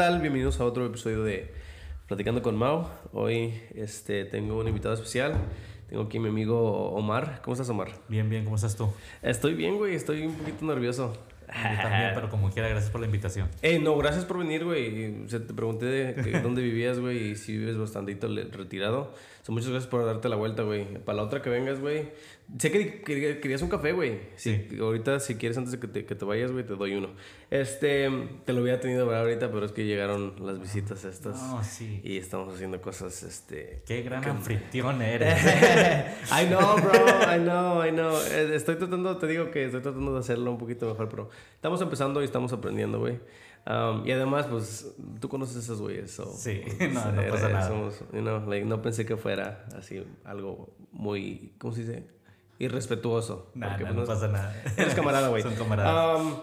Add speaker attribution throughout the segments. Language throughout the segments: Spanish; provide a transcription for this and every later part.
Speaker 1: tal? Bienvenidos a otro episodio de Platicando con Mau. Hoy este, tengo un invitado especial. Tengo aquí a mi amigo Omar. ¿Cómo estás, Omar?
Speaker 2: Bien, bien, ¿cómo estás tú?
Speaker 1: Estoy bien, güey. Estoy un poquito nervioso.
Speaker 2: Yo también, pero como quiera, gracias por la invitación.
Speaker 1: Eh, no, gracias por venir, güey. O sea, te pregunté de que- dónde vivías, güey, y si vives bastantito le- retirado. So, muchas gracias por darte la vuelta, güey. Para la otra que vengas, güey. Sé que quer- querías un café, güey. Sí. Ahorita, si quieres, antes de que te, que te vayas, güey, te doy uno. Este, te lo había tenido para ahorita, pero es que llegaron las visitas estas.
Speaker 2: No, sí.
Speaker 1: Y estamos haciendo cosas, este...
Speaker 2: Qué gran anfitrión eres.
Speaker 1: I know, bro. I know, I know. Eh, Estoy tratando, te digo que estoy tratando de hacerlo un poquito mejor, pero estamos empezando y estamos aprendiendo, güey. Um, y además, pues, tú conoces a esos güeyes. so,
Speaker 2: Sí,
Speaker 1: pues,
Speaker 2: no, no
Speaker 1: era-
Speaker 2: pasa nada.
Speaker 1: somos, you know, like, no pensé que fuera así algo muy, ¿cómo se dice? Irrespetuoso.
Speaker 2: Nah,
Speaker 1: porque,
Speaker 2: nah,
Speaker 1: pues,
Speaker 2: no pasa nada.
Speaker 1: Eres camarada, güey.
Speaker 2: Son camaradas.
Speaker 1: Um,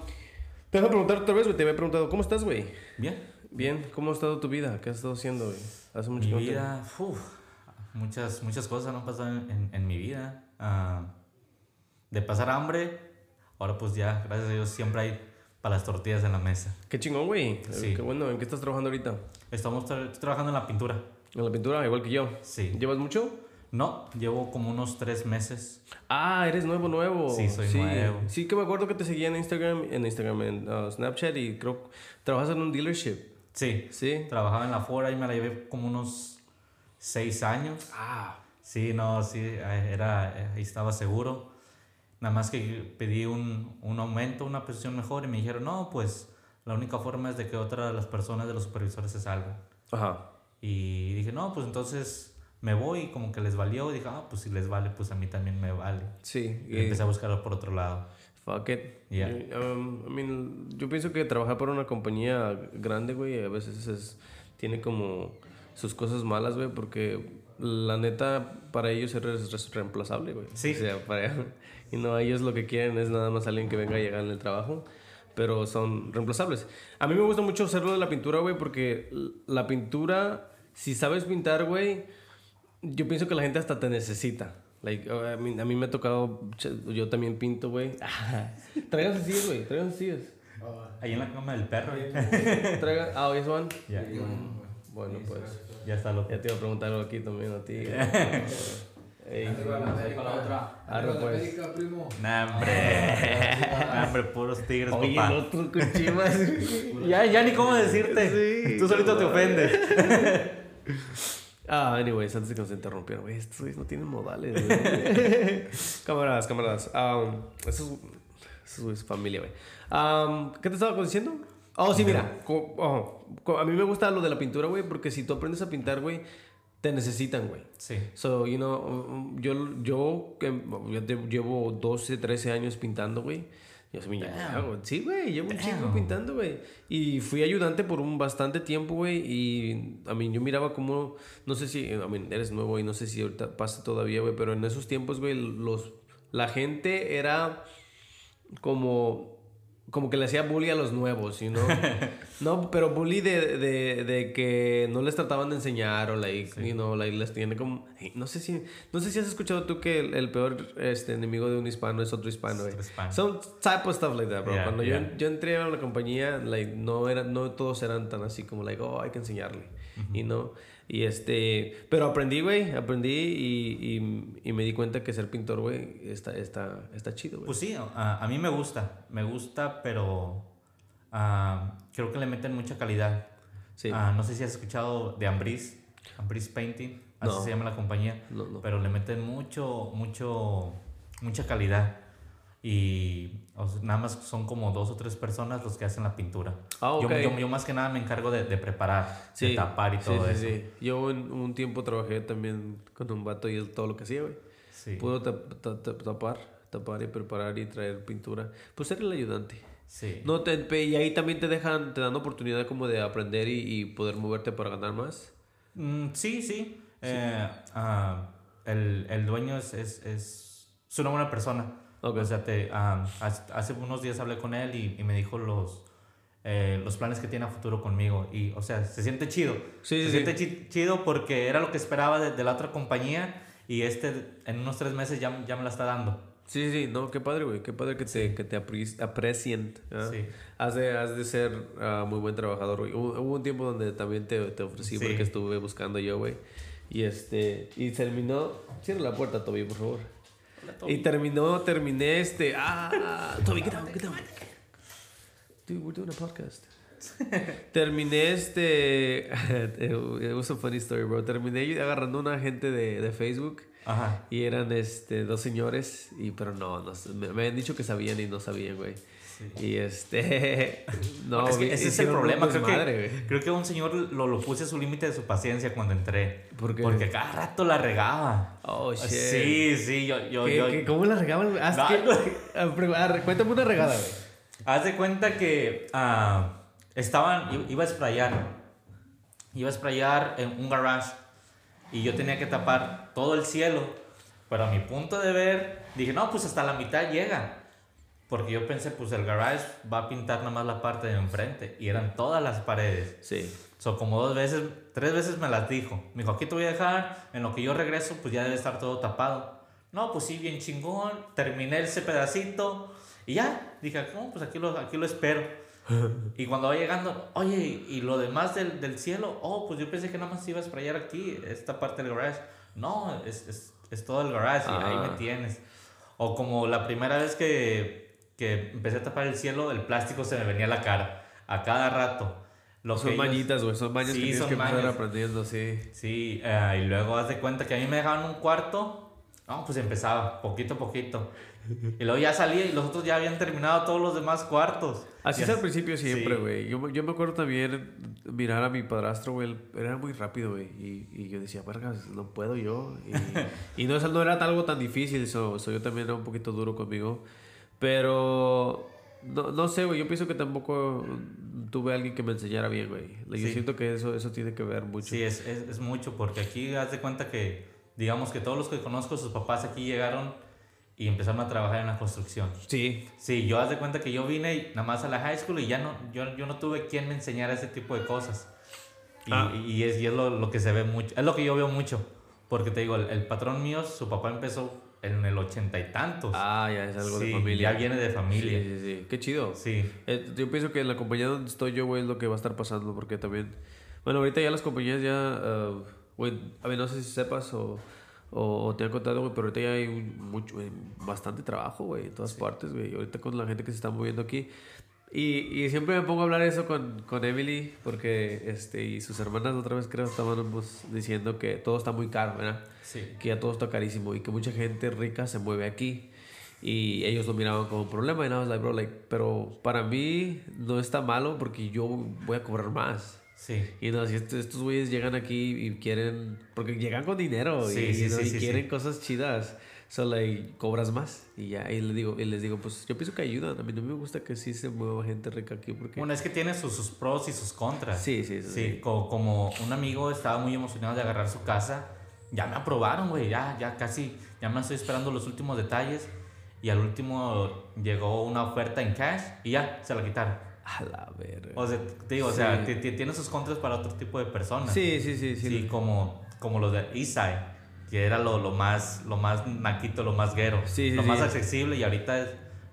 Speaker 1: te voy a preguntar otra vez, güey. Te había preguntado, ¿cómo estás, güey?
Speaker 2: Bien.
Speaker 1: Bien, ¿cómo ha estado tu vida? ¿Qué has estado haciendo, güey? Hace mucho
Speaker 2: Mi
Speaker 1: no te-
Speaker 2: vida, uf, muchas, muchas cosas han pasado en, en- en mi vida. Ah, de pasar hambre, ahora pues ya, gracias a Dios, siempre hay para las tortillas en la mesa.
Speaker 1: Qué chingón, güey.
Speaker 2: Sí.
Speaker 1: Qué bueno. ¿En qué estás trabajando ahorita?
Speaker 2: Estamos tra- estoy trabajando en la pintura.
Speaker 1: En la pintura, igual que yo.
Speaker 2: Sí.
Speaker 1: ¿Llevas mucho?
Speaker 2: No, llevo como unos tres meses.
Speaker 1: Ah, eres nuevo, nuevo.
Speaker 2: Sí, soy nuevo.
Speaker 1: Sí, que me acuerdo que te seguía en Instagram, en Instagram, en uh, Snapchat y creo que trabajas en un dealership.
Speaker 2: Sí,
Speaker 1: Sí.
Speaker 2: trabajaba en la Ford y me la llevé como unos seis años.
Speaker 1: Ah.
Speaker 2: Sí, no, sí, eh, era, eh, estaba seguro. Nada más que pedí un, un aumento, una posición mejor y me dijeron, no, pues la única forma es de que otra de las personas de los supervisores se salgan.
Speaker 1: Ajá.
Speaker 2: Y dije, no, pues entonces me voy y como que les valió. dije, ah, pues si les vale, pues a mí también me vale.
Speaker 1: Sí.
Speaker 2: Y empecé a buscarlo por otro lado.
Speaker 1: Fuck it.
Speaker 2: Yeah.
Speaker 1: Um, I mean, yo pienso que trabajar para una compañía grande, güey, a veces es, tiene como sus cosas malas, güey, porque la neta, para ellos eres re- reemplazable, güey.
Speaker 2: Sí.
Speaker 1: O sea, para y no, ellos lo que quieren es nada más alguien que venga a llegar en el trabajo, pero son reemplazables. A mí me gusta mucho hacerlo de la pintura, güey, porque la pintura, si sabes pintar, güey, yo pienso que la gente hasta te necesita. Like, uh, I mean, a mí me ha tocado, yo también pinto, güey. Traigan sus sillas, güey, traigan sus sillas.
Speaker 2: Ahí en la cama del perro.
Speaker 1: Traigan, ah, ¿oyes, Juan?
Speaker 2: ya,
Speaker 1: Bueno, pues,
Speaker 2: ya está loco.
Speaker 1: ya te iba a preguntar algo aquí también a ti. Ey.
Speaker 3: Arriba la América, la otra. Arriba la
Speaker 1: pues.
Speaker 3: América, primo.
Speaker 2: Nah, hombre. Nah, hombre, puros tigres,
Speaker 1: Oye,
Speaker 2: papá.
Speaker 1: el otro con chivas.
Speaker 2: Ya, ya ni cómo decirte.
Speaker 1: Sí,
Speaker 2: Tú solito te ofendes.
Speaker 1: Ah, anyways, antes de que nos interrumpieran, güey, estos güeyes no tienen modales, güey. camaradas, camaradas. Um, eso es, eso es familia, güey. Um, ¿Qué te estaba diciendo? Oh, sí, mira. co- oh, co- a mí me gusta lo de la pintura, güey, porque si tú aprendes a pintar, güey, te necesitan, güey.
Speaker 2: Sí.
Speaker 1: So, you know, um, yo, yo, yo te- llevo 12, 13 años pintando, güey. Yo soy mi. Sí, güey, llevo un chingo pintando, güey. Y fui ayudante por un bastante tiempo, güey. Y, a mí, yo miraba como, no sé si, a mí, eres nuevo y no sé si ahorita pasa todavía, güey. Pero en esos tiempos, güey, los, la gente era como, como que le hacía bully a los nuevos, you know? no, pero bully de, de, de que no les trataban de enseñar o, like, you know, like, les tiene como... Hey, no sé si, no sé si has escuchado tú que el, el peor este, enemigo de un hispano es otro hispano.
Speaker 2: Otro hispano.
Speaker 1: Son type of stuff like that, bro.
Speaker 2: Yeah,
Speaker 1: Cuando
Speaker 2: yeah.
Speaker 1: yo, yo entré a la compañía, like, no, era, no todos eran tan así como, like, oh, hay que enseñarle, y no... Y este, pero aprendí, güey, aprendí y, y, y me di cuenta que ser pintor, güey, está, está, está chido, güey.
Speaker 2: Pues sí, a, a mí me gusta. Me gusta, pero ah, creo que le meten mucha calidad.
Speaker 1: Sí.
Speaker 2: Ah, no sé si has escuchado de Ambris, Ambris Painting, así
Speaker 1: No.
Speaker 2: se llama la compañía.
Speaker 1: No, no.
Speaker 2: Pero le meten mucho, mucho, mucha calidad. Y o sea, nada más son como dos o tres personas los que hacen la pintura.
Speaker 1: Ah,
Speaker 2: yo,
Speaker 1: ok.
Speaker 2: yo, yo más que nada me encargo de, de preparar,
Speaker 1: Sí,
Speaker 2: de tapar y todo
Speaker 1: sí,
Speaker 2: eso.
Speaker 1: Sí. Yo en un tiempo trabajé también con un vato y todo lo que hacía, güey. Tap- ta- tapar, tapar y preparar y traer pintura. Pues era el ayudante.
Speaker 2: Sí.
Speaker 1: No te, y ahí también te dejan, te dan oportunidad como de aprender y, y poder moverte para ganar más.
Speaker 2: Mm, sí, sí. Eh, ah, el, el dueño es, es, es, es una buena persona.
Speaker 1: Ok.
Speaker 2: O sea, te, ah, hace, unos días hablé con él y, y me dijo los, eh, los planes que tiene a futuro conmigo. Y, o sea, se siente chido.
Speaker 1: Sí,
Speaker 2: se
Speaker 1: sí,
Speaker 2: siente chi- chido porque era lo que esperaba de, de la otra compañía y este en unos tres meses ya, ya me la está dando.
Speaker 1: Sí, sí, no, qué padre, güey. Qué padre que te, que te aprecien. ¿ah? Sí. Has de, has de ser uh, muy buen trabajador, güey. Hubo, un tiempo donde también te, te ofrecí porque estuve buscando yo, güey. Y este, y terminó. Cierra la puerta, Toby, por favor. Y terminó, terminé este. Ah, Toby, get down, get down. Dude, we're doing a podcast. terminé este. It was a funny story, bro. Terminé agarrando una gente de, de Facebook Ajá. Y eran este, dos señores, y, pero no, no me, me, habían dicho que sabían y no sabían, güey. Y este. No,
Speaker 2: ese es el problema. Creo, que, creo que un señor lo, lo puse a su límite de su paciencia cuando entré. ¿Por qué? Porque cada rato la regaba. Oh, shit. Sí, sí, yo. yo, yo
Speaker 1: ¿Cómo la regaban? Haz que, cuéntame una regada, güey.
Speaker 2: Haz de cuenta que uh, estaban. Iba a sprayar. Iba a sprayar en un garage y yo tenía que tapar todo el cielo. Pero a mi punto de ver, dije, no, pues hasta la mitad llega. Porque yo pensé, pues el garage va a pintar nada más la parte de enfrente. Y eran todas las paredes. Sí. So, como dos veces, tres veces me las dijo. Me dijo, aquí te voy a dejar, en lo que yo regreso, pues ya debe estar todo tapado. No, pues sí, bien chingón. Terminé ese pedacito. Y ya, dije, ¿cómo? Pues aquí lo, aquí lo espero y cuando va llegando, oye, ¿y lo demás del, del, cielo? Oh, pues yo pensé que nada más iba a sprayar aquí, esta parte del garage. No, es, es, es todo el garage y ahí me ah. tienes. O como la primera vez que, que empecé a tapar el cielo, el plástico se me venía a la cara, a cada rato.
Speaker 1: Lo son mañitas, güey, son mañas que tienes que empezar aprendiendo, sí.
Speaker 2: Sí, uh, y luego haz de cuenta que a mí me dejaban un cuarto, no, pues empezaba, poquito a poquito. Y luego ya salía y los otros ya habían terminado todos los demás cuartos.
Speaker 1: Así es al principio siempre, güey. Yo, yo, me acuerdo también mirar a mi padrastro, güey. Era muy rápido, güey. Y, y, yo decía, vergas, no puedo yo. Y, y no, no era algo tan difícil. Eso, yo también era un poquito duro conmigo. Pero no, no sé, güey. Yo pienso que tampoco tuve alguien que me enseñara bien, güey. Yo siento que eso, eso tiene que ver mucho.
Speaker 2: Sí, es, es, es mucho. Porque aquí haz de cuenta que, digamos que todos los que conozco, sus papás aquí llegaron y empezaron a trabajar en la construcción. Sí. Sí, yo haz de cuenta que yo vine nada más a la high school y ya no, yo, yo no tuve quien me enseñara ese tipo de cosas. Y, ah. y es, y es lo, lo, que se ve mucho, es lo que yo veo mucho. Porque te digo, el, el patrón mío, su papá empezó en el ochenta y tantos.
Speaker 1: Ah, ya es algo de familia.
Speaker 2: Ya viene de familia.
Speaker 1: Sí, sí, sí. Qué chido. Sí. Eh, yo pienso que la compañía donde estoy yo, güey, es lo que va a estar pasando. Porque también. Bueno, ahorita ya las compañías ya. Uh, güey, a ver, no sé si sepas o o, te han contado, güey, pero ahorita ya hay mucho, bastante trabajo, güey, en todas partes, güey. Ahorita con la gente que se está moviendo aquí. Y, y, siempre me pongo a hablar eso con, con Emily, porque este, y sus hermanas otra vez creo estaban diciendo que todo está muy caro, ¿verdad? Sí. Que ya todo está carísimo y que mucha gente rica se mueve aquí. Y ellos lo miraban como un problema y nada más, like, bro, like, pero para mí no está malo porque yo voy a cobrar más. Sí. Y no, si estos güeyes llegan aquí y quieren, porque llegan con dinero y, quieren cosas chidas, solo y cobras más y ya, y les digo, y les digo, pues yo pienso que ayudan, a mí no me gusta que sí se mueva gente rica aquí porque...
Speaker 2: Bueno, es que tiene sus, sus pros y sus contras.
Speaker 1: Sí, sí,
Speaker 2: sí. sí como, como, un amigo estaba muy emocionado de agarrar su casa, ya me aprobaron, güey, ya, ya casi, ya me estoy esperando los últimos detalles y al último llegó una oferta en cash y ya, se la quitaron.
Speaker 1: A la verga.
Speaker 2: O sea, digo, o sea, tiene sus contras para otro tipo de personas.
Speaker 1: Sí, sí, sí. Sí,
Speaker 2: sí como, como los de Eastside, que era lo, lo, más, lo más naquito, lo más guero. Sí, lo más accesible y ahorita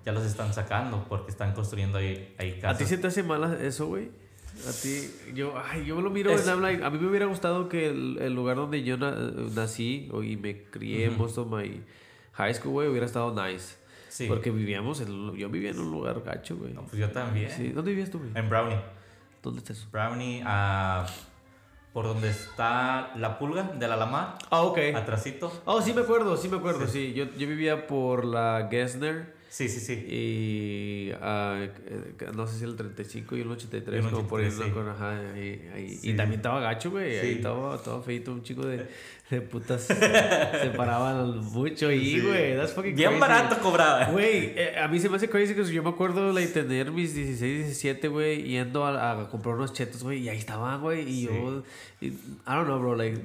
Speaker 2: ya los están sacando porque están construyendo ahí, ahí casas.
Speaker 1: ¿A ti se te hace mal eso, güey? A ti, yo, ay, yo lo miro en A mí me hubiera gustado que el, el lugar donde yo nací y me crié en Boston, my high school, güey, hubiera estado nice. Porque vivíamos, en, yo vivía en un lugar gacho, güey.
Speaker 2: No, pues yo también.
Speaker 1: Sí. ¿Dónde vivías tú, güey?
Speaker 2: En Brownie.
Speaker 1: ¿Dónde estás?
Speaker 2: Brownie, uh, por donde está la pulga de la Lamar.
Speaker 1: Ah, ok.
Speaker 2: Atrasito.
Speaker 1: Oh, sí me acuerdo, sí me acuerdo, sí. Yo, yo vivía por la Gessner.
Speaker 2: Sí, sí, sí.
Speaker 1: Y uh, no sé si el 35 y el 83, como por ahí. Sí. Ajá, ahí, ahí. Y también estaba gacho, güey. Ahí estaba, estaba feito, un chico de de putas se paraban mucho y, güey, that's fucking
Speaker 2: Bien barato cobraba.
Speaker 1: Güey, eh, a mí se me hace crazy que yo me acuerdo de tener mis 16, 17, güey, yendo a, a, comprar unos chetos, güey, y ahí estaban, güey, y yo, I don't know, bro, like,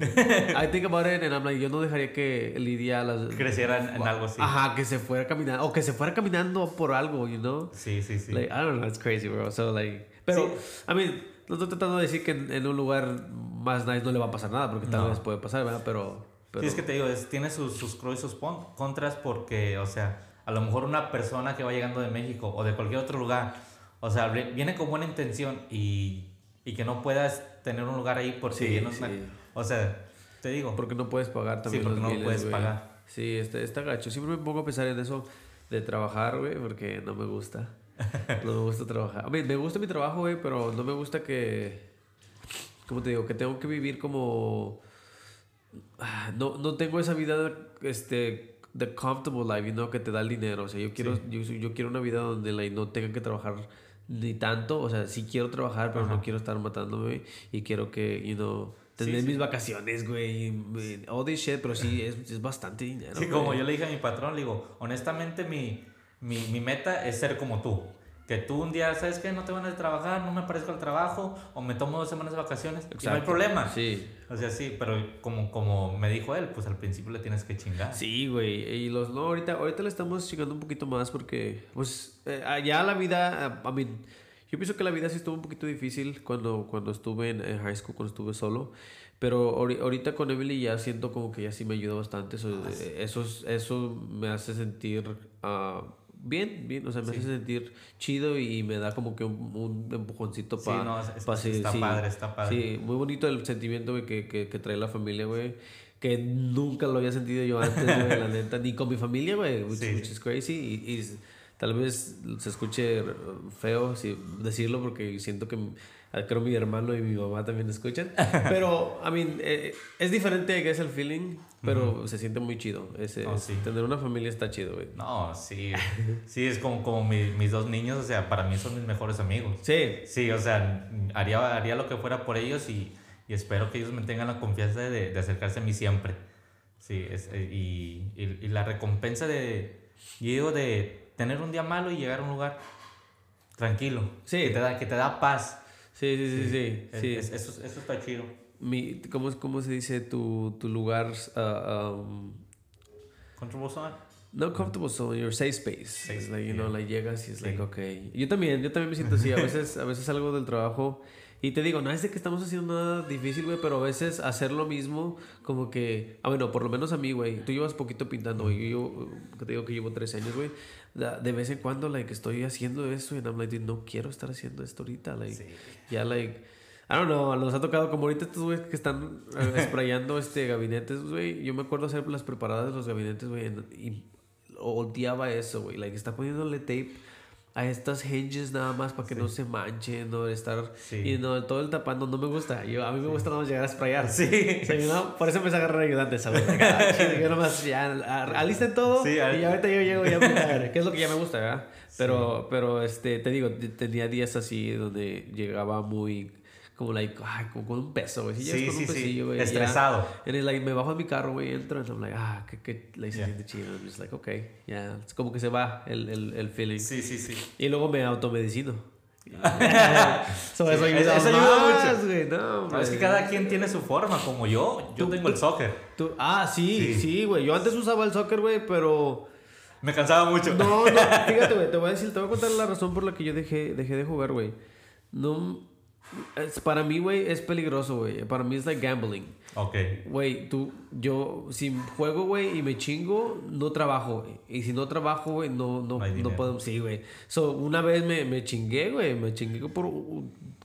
Speaker 1: I think about it and I'm like, yo no dejaría que Lidia las...
Speaker 2: Creciera en, algo así.
Speaker 1: Ajá, que se fuera caminando, o que se fuera caminando por algo, you know?
Speaker 2: Sí, sí, sí.
Speaker 1: Like, I don't know, it's crazy, bro, so, like, pero, I mean, no estoy tratando de decir que en, un lugar más nice no le va a pasar nada, porque tal vez puede pasar, ¿verdad? Pero,
Speaker 2: Sí, es que te digo, tiene sus, sus pros y sus contras porque, o sea, a lo mejor una persona que va llegando de México o de cualquier otro lugar, o sea, viene con buena intención y, y que no puedas tener un lugar ahí por si no O sea, te digo.
Speaker 1: Porque no puedes pagar también.
Speaker 2: Sí, porque no puedes pagar.
Speaker 1: Sí, está, está gacho. Siempre me pongo a pensar en eso de trabajar, güey, porque no me gusta. No me gusta trabajar. A mí, me gusta mi trabajo, güey, pero no me gusta que. ¿Cómo te digo? Que tengo que vivir como. Ah, no, no tengo esa vida, este, de comfortable life, ¿no? Que te da el dinero. O sea, yo quiero, yo, yo, quiero una vida donde like, no tenga que trabajar ni tanto. O sea, sí quiero trabajar, pero no quiero estar matándome. Y quiero que, you know tener mis vacaciones, güey, all this shit, pero sí, es, es bastante dinero.
Speaker 2: Sí, como yo le dije a mi patrón, le digo, honestamente mi, mi, mi meta es ser como tú. Que tú un día, ¿sabes qué? No te van a trabajar, no me aparezco al trabajo, o me tomo dos semanas de vacaciones, y no hay problema.
Speaker 1: Sí.
Speaker 2: O sea, sí, pero como, como me dijo él, pues al principio le tienes que chingar.
Speaker 1: Sí, güey. Y los, no, ahorita, ahorita le estamos chingando un poquito más porque, pues, eh, allá la vida, a mí, yo pienso que la vida sí estuvo un poquito difícil cuando, cuando estuve en, high school, cuando estuve solo. Pero ahorita con Emily ya siento como que ya sí me ayuda bastante. Eso, ah, eso, eso me hace sentir uh, bien, bien, o sea, me hace sentir chido y me da como que un, un empujoncito para...
Speaker 2: Sí, no, está padre, está padre.
Speaker 1: Sí, muy bonito el sentimiento que, que, que trae la familia, güey. Que nunca lo había sentido yo antes, güey, la neta. Ni con mi familia, güey, which, is crazy. Y, y, tal vez se escuche feo si, decirlo porque siento que creo mi hermano y mi mamá también escuchan. Pero, I mean, eh, es diferente que es el feeling, pero se siente muy chido. Ese, oh, Tener una familia está chido, güey.
Speaker 2: No, sí. Sí, es como, como mis dos niños, o sea, para mí son mis mejores amigos.
Speaker 1: Sí.
Speaker 2: Sí, o sea, haría, haría lo que fuera por ellos y, y espero que ellos me tengan la confianza de, de acercarse a mí siempre. Sí, es, eh, y, y, y, la recompensa de, digo, de tener un día malo y llegar a un lugar tranquilo.
Speaker 1: Sí.
Speaker 2: Que te da, que te da paz.
Speaker 1: Sí, sí, sí, sí.
Speaker 2: eso, eso, está chido.
Speaker 1: Mi, ¿cómo, ¿Cómo se dice tu, tu lugar? Uh, um,
Speaker 2: comfortable zone.
Speaker 1: No comfortable zone, your safe space. Safe, like, you know, like llegas y es like, okay. Yo también, yo también me siento así. A veces, a veces algo del trabajo. Y te digo, no es de que estamos haciendo nada difícil, güey, pero a veces hacer lo mismo, como que. Ah, bueno, por lo menos a mí, güey. Tú llevas poquito pintando, güey. Yo, yo te digo que llevo tres años, güey de vez en cuando, like, estoy haciendo eso y I'm like, no quiero estar haciendo esto ahorita, like, ya, like, I don't know, nos ha tocado como ahorita estos güeyes que están eh, sprayando este gabinetes, güey, yo me acuerdo hacer las preparadas de los gabinetes, güey, y odiaba eso, güey, like, está poniéndole tape a estas hinges nada más para que no se manchen, no estar y no todo el tapando no me gusta. Yo a mí me gusta nada más llegar a sprayar.
Speaker 2: Sí.
Speaker 1: Por eso me a agarrar ayudantes, yo nomás ya alisten todo y ahorita yo llego ya a que es lo que ya me gusta, ¿verdad? Pero pero este te digo, tenía días así donde llegaba muy como like, ay, como con un peso, güey.
Speaker 2: Si sí, con sí, un pesillo, güey. Estresado.
Speaker 1: En el, like, me bajo de mi carro, güey, entro, y I'm like, ah, qué, qué, le hice yeah. chido. I'm just like, ok, ya. Yeah. Es como que se va el, el, el feeling.
Speaker 2: Sí, sí, sí.
Speaker 1: Y luego me automedicino. so, eso, ayuda, eso ayuda mucho. Güey, no,
Speaker 2: no, es que cada quien tiene su forma, como yo. Yo tengo el soccer.
Speaker 1: Tú, ah, sí, sí, güey. yo antes usaba el soccer, güey, pero...
Speaker 2: Me cansaba mucho.
Speaker 1: No, no, fíjate, güey, te voy a decir, te voy a contar la razón por la que yo dejé, dejé de jugar, güey. No es, para mí, güey, es peligroso, güey. Para mí es like gambling.
Speaker 2: Ok.
Speaker 1: Güey, tú, yo, si juego, güey, y me chingo, no trabajo. Y si no trabajo, güey, no, no, no, puedo. Sí, güey. So, una vez me, me chingué, güey. Me chingué por,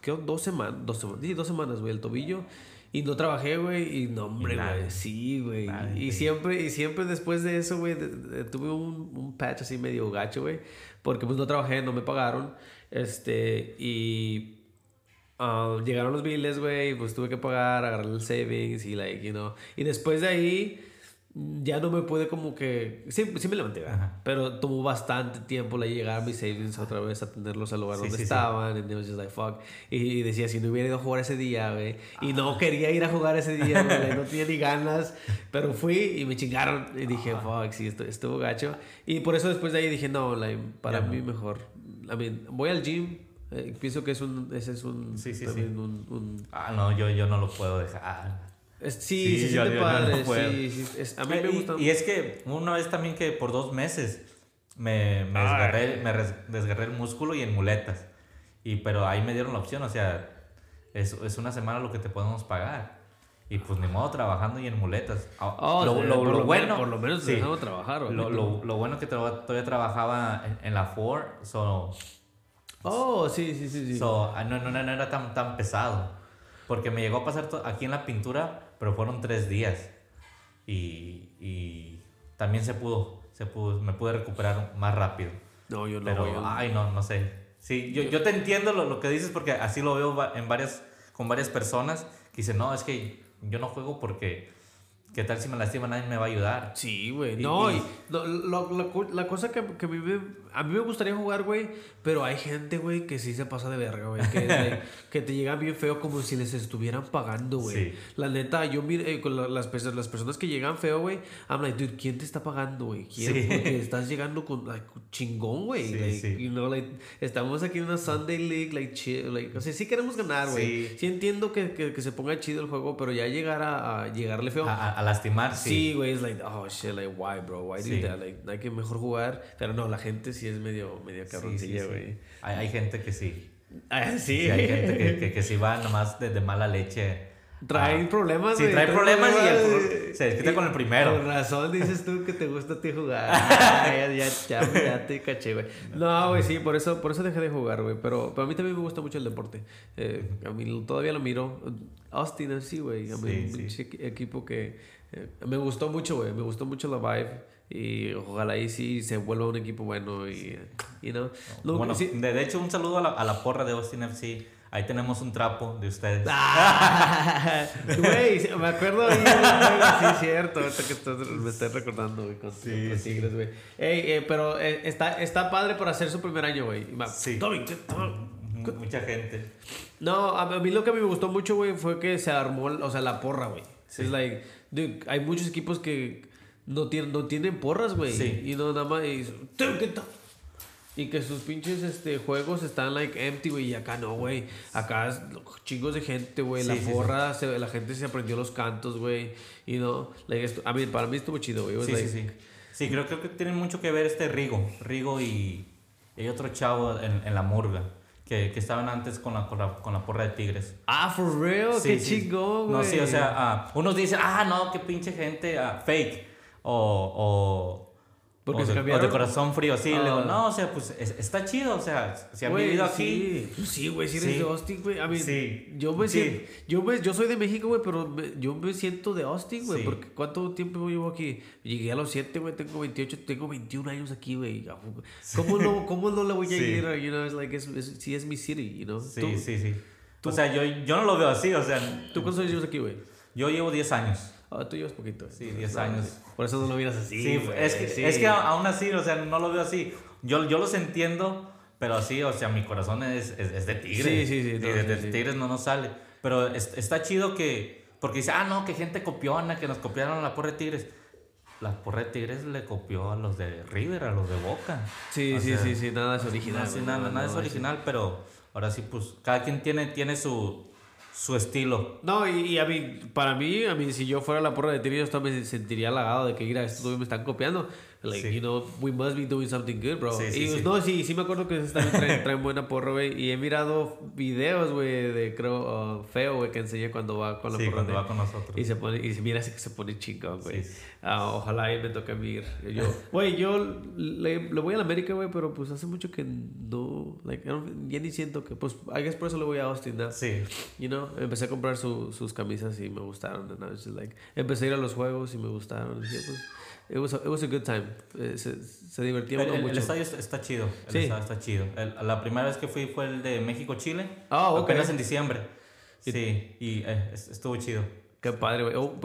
Speaker 1: ¿qué? Dos semanas. Dos semanas. Sí, dos semanas, güey, el tobillo. Y no trabajé, güey. Y no, hombre, güey. Sí, güey. Y siempre, y siempre después de eso, güey, tuve un, un patch así medio gacho, güey. Porque pues no trabajé, no me pagaron. Este, y Ah, llegaron los billes, güey, pues tuve que pagar, agarrar el savings y, like, you know. Y después de ahí, ya no me pude como que... Sí, sí me levanté, Pero tomó bastante tiempo la llegar mis savings otra vez a tenerlos al lugar donde estaban. Y was just like, fuck. Y, decía, si no hubiera ido a jugar ese día, güey. Y no quería ir a jugar ese día, güey. No tenía ni ganas. Pero fui y me chingaron. Y dije, fuck, sí, estuvo gacho. Y por eso después de ahí dije, no, like, para mí mejor. I mean, voy al gym eh, pienso que es un, ese es un,
Speaker 2: sí, sí, sí. Un, Ah, no, yo, yo no lo puedo dejar.
Speaker 1: sí, sí, se siente padre. sí, sí, es, a mí me gusta.
Speaker 2: Y, es que una vez también que por dos meses me, me, desgarré, me desgarré el músculo y en muletas. Y, pero ahí me dieron la opción, o sea, es, es una semana lo que te podemos pagar. Y pues ni modo trabajando y en muletas.
Speaker 1: Oh,
Speaker 2: lo,
Speaker 1: sí,
Speaker 2: lo-
Speaker 1: por
Speaker 2: lo
Speaker 1: lo
Speaker 2: bueno.
Speaker 1: menos- por lo menos
Speaker 2: sí.
Speaker 1: dejamos trabajar.
Speaker 2: Lo, lo- lo bueno que todavía trabajaba en, en la Ford, so,
Speaker 1: Oh, sí, sí, sí, sí.
Speaker 2: so, ah, no, no, no era tan, tan pesado. Porque me llegó a pasar aquí en la pintura, pero fueron tres días. Y, y también se pudo, se pudo, me pude recuperar más rápido.
Speaker 1: no, yo no
Speaker 2: Pero, ay, no, no sé. Sí, yo, yo te entiendo lo, lo que dices porque así lo veo en varias, con varias personas que dicen, no, es que yo no juego porque, ¿qué tal si me lastima? Nadie me va a ayudar.
Speaker 1: Sí, güey. No,
Speaker 2: y-
Speaker 1: y, lo- la co- la cosa que, que a, mí me, a mí me gustaría jugar, güey, pero hay gente, güey, que sí se pasa de verga, güey. Que, de- que te llegan bien feo como si les estuvieran pagando, güey.
Speaker 2: Sí.
Speaker 1: La neta, yo mire, eh, con la- las, las personas que llegan feo, güey, I'm like, dude, ¿quién te está pagando, güey? ¿Quién?
Speaker 2: Sí.
Speaker 1: Porque estás llegando con, like, chingón, güey.
Speaker 2: Sí,
Speaker 1: like. You know, like, estamos aquí en una Sunday League, like, chill, like, o sea, sí queremos ganar, güey.
Speaker 2: Sí.
Speaker 1: Sí. entiendo que, que, que se ponga chido el juego, pero ya llegar a, a llegarle feo.
Speaker 2: A, a- lastimar, sí.
Speaker 1: Sí, güey, es like, oh shit, like, why, bro? Why
Speaker 2: Sí.
Speaker 1: do that? Like, hay que mejor jugar. Pero no, la gente sí es medio, medio
Speaker 2: Sí, sí,
Speaker 1: cabroncilla,
Speaker 2: sí.
Speaker 1: güey.
Speaker 2: Hay, hay gente que sí.
Speaker 1: Ah, sí,
Speaker 2: Sí, hay gente que, que, que sí va nomás de, de mala leche.
Speaker 1: Trae
Speaker 2: Ah,
Speaker 1: problemas,
Speaker 2: Sí, trae problemas y el- se desquita con el primero.
Speaker 1: Con razón dices tú que te gusta a ti jugar. Ah, ya, ya, ya, ya te caché, güey. No, güey, sí, por eso, por eso dejé de jugar, güey. Pero, pero a mí también me gusta mucho el deporte. Eh, a mí todavía lo miro. Austin, sí, güey. A mí,
Speaker 2: Sí, sí.
Speaker 1: equipo que eh, me gustó mucho, güey. Me gustó mucho la vibe. Y ojalá ahí sí se vuelva un equipo bueno y, you know. Lo-
Speaker 2: bueno,
Speaker 1: sí-
Speaker 2: de, de hecho, un saludo a la, a la porra de Austin FC. Ahí tenemos un trapo de ustedes.
Speaker 1: Ah, Güey, me acuerdo güey, sí, es cierto, ahorita que estás, me estás recordando, güey, con,
Speaker 2: Sí, sí.
Speaker 1: Tigres, güey. Ey, eh, pero eh, está, está padre para hacer su primer año, güey.
Speaker 2: Sí. Mucha gente.
Speaker 1: No, a mí lo que me gustó mucho, güey, fue que se armó, o sea, la porra, güey.
Speaker 2: Sí.
Speaker 1: Es like, dude, hay muchos equipos que no tienen, no tienen porras, güey.
Speaker 2: Sí.
Speaker 1: Y no nada más, y. Y que sus pinches este, juegos están like empty, güey. Y acá no, güey. Acá chingos de gente, güey.
Speaker 2: Sí,
Speaker 1: la
Speaker 2: sí, sí.
Speaker 1: porra, se- la gente se aprendió los cantos, güey. Y no, like, esto, a mí, para mí estuvo chido, güey.
Speaker 2: Sí,
Speaker 1: like-
Speaker 2: sí, sí. Sí, creo, creo que tiene mucho que ver este Rigo. Rigo y, y otro chavo en, en la murga. Que, que estaban antes con la, con, la, con la porra de Tigres.
Speaker 1: Ah, for real,
Speaker 2: Sí,
Speaker 1: qué
Speaker 2: sí.
Speaker 1: chingón, güey.
Speaker 2: No, sí, o sea, ah, unos dicen, ah, no, qué pinche gente, ah, fake. O, o,
Speaker 1: Porque
Speaker 2: o
Speaker 1: se
Speaker 2: de, o de corazón frío, sí. Le digo,
Speaker 1: Ah.
Speaker 2: no, o sea, pues es- está chido, o sea, si han
Speaker 1: Güey,
Speaker 2: vivido aquí.
Speaker 1: Sí, Pues sí, güey, si eres
Speaker 2: Sí.
Speaker 1: de Austin, güey. A mí,
Speaker 2: Sí.
Speaker 1: yo me
Speaker 2: Sí.
Speaker 1: siento, yo, me, yo soy de México, güey, pero me- yo me siento de Austin, güey.
Speaker 2: Sí.
Speaker 1: Porque ¿cuánto tiempo llevo aquí? Llegué a los 7, güey, tengo 28, tengo 21 años aquí, güey. ¿Cómo no, cómo no le voy a
Speaker 2: Sí.
Speaker 1: ir? You know, it's like, es, sí es mi city, you know.
Speaker 2: Sí,
Speaker 1: ¿Tú,
Speaker 2: sí, sí. O sea, yo, yo no lo veo así, o sea,
Speaker 1: ¿Tú cuántos años llevas aquí, güey?
Speaker 2: yo llevo 10 años.
Speaker 1: Ah, tú llevas poquito.
Speaker 2: Sí, 10
Speaker 1: Claro,
Speaker 2: años.
Speaker 1: Por eso no lo miras así,
Speaker 2: Sí,
Speaker 1: güey,
Speaker 2: es que,
Speaker 1: sí.
Speaker 2: es que aún así, o sea, no lo veo así. Yo, yo los entiendo, pero así, o sea, mi corazón es, es, es de tigre.
Speaker 1: Sí, sí, sí,
Speaker 2: de, de
Speaker 1: sí.
Speaker 2: tigres no nos sale. Pero es- está chido que, porque dice, ah, no, que gente copiona, que nos copiaron la porra de tigres. La porra de tigres le copió a los de River, a los de Boca.
Speaker 1: Sí,
Speaker 2: O
Speaker 1: sí,
Speaker 2: sea,
Speaker 1: sí, sí, nada es original.
Speaker 2: No, sí, nada,
Speaker 1: no,
Speaker 2: nada es original, pero ahora sí, pues, cada quien tiene, tiene su, su estilo.
Speaker 1: No, y, a mí, para mí, a mí, si yo fuera la porra de Tigres, yo me sentiría halagado de que, mira, estos me están copiando. Like,
Speaker 2: Sí.
Speaker 1: you know, we must be doing something good, bro.
Speaker 2: Sí, sí,
Speaker 1: y, no, sí, sí me acuerdo que también traen, traen buena porra, güey. Y he mirado videos, güey, de, creo, uh, feo, güey, que enseña cuando va con la
Speaker 2: Sí,
Speaker 1: porra
Speaker 2: cuando
Speaker 1: de-
Speaker 2: va con nosotros.
Speaker 1: Y se pone, y mira que se pone chingón, güey.
Speaker 2: Sí.
Speaker 1: Ah, ojalá él me toque a mí ir. Yo, güey, yo le, le voy a la América, güey, pero pues hace mucho que no, like, ya ni siento que, pues, I guess por eso le voy a Austin, ¿no?
Speaker 2: Sí,
Speaker 1: You know, empecé a comprar su- sus camisas y me gustaron. Just like, empecé a ir a los juegos y me gustaron. Y pues, it was a, it was a good time. Eh, se, se divertía
Speaker 2: El,
Speaker 1: uno
Speaker 2: el- el
Speaker 1: mucho.
Speaker 2: estadio está, chido. El
Speaker 1: Sí.
Speaker 2: estadio está chido. El- la primera vez que fui fue el de México-Chile.
Speaker 1: Ah, ok.
Speaker 2: Apenas en diciembre. Sí, y eh, es- estuvo chido.
Speaker 1: Qué padre, güey. Oh,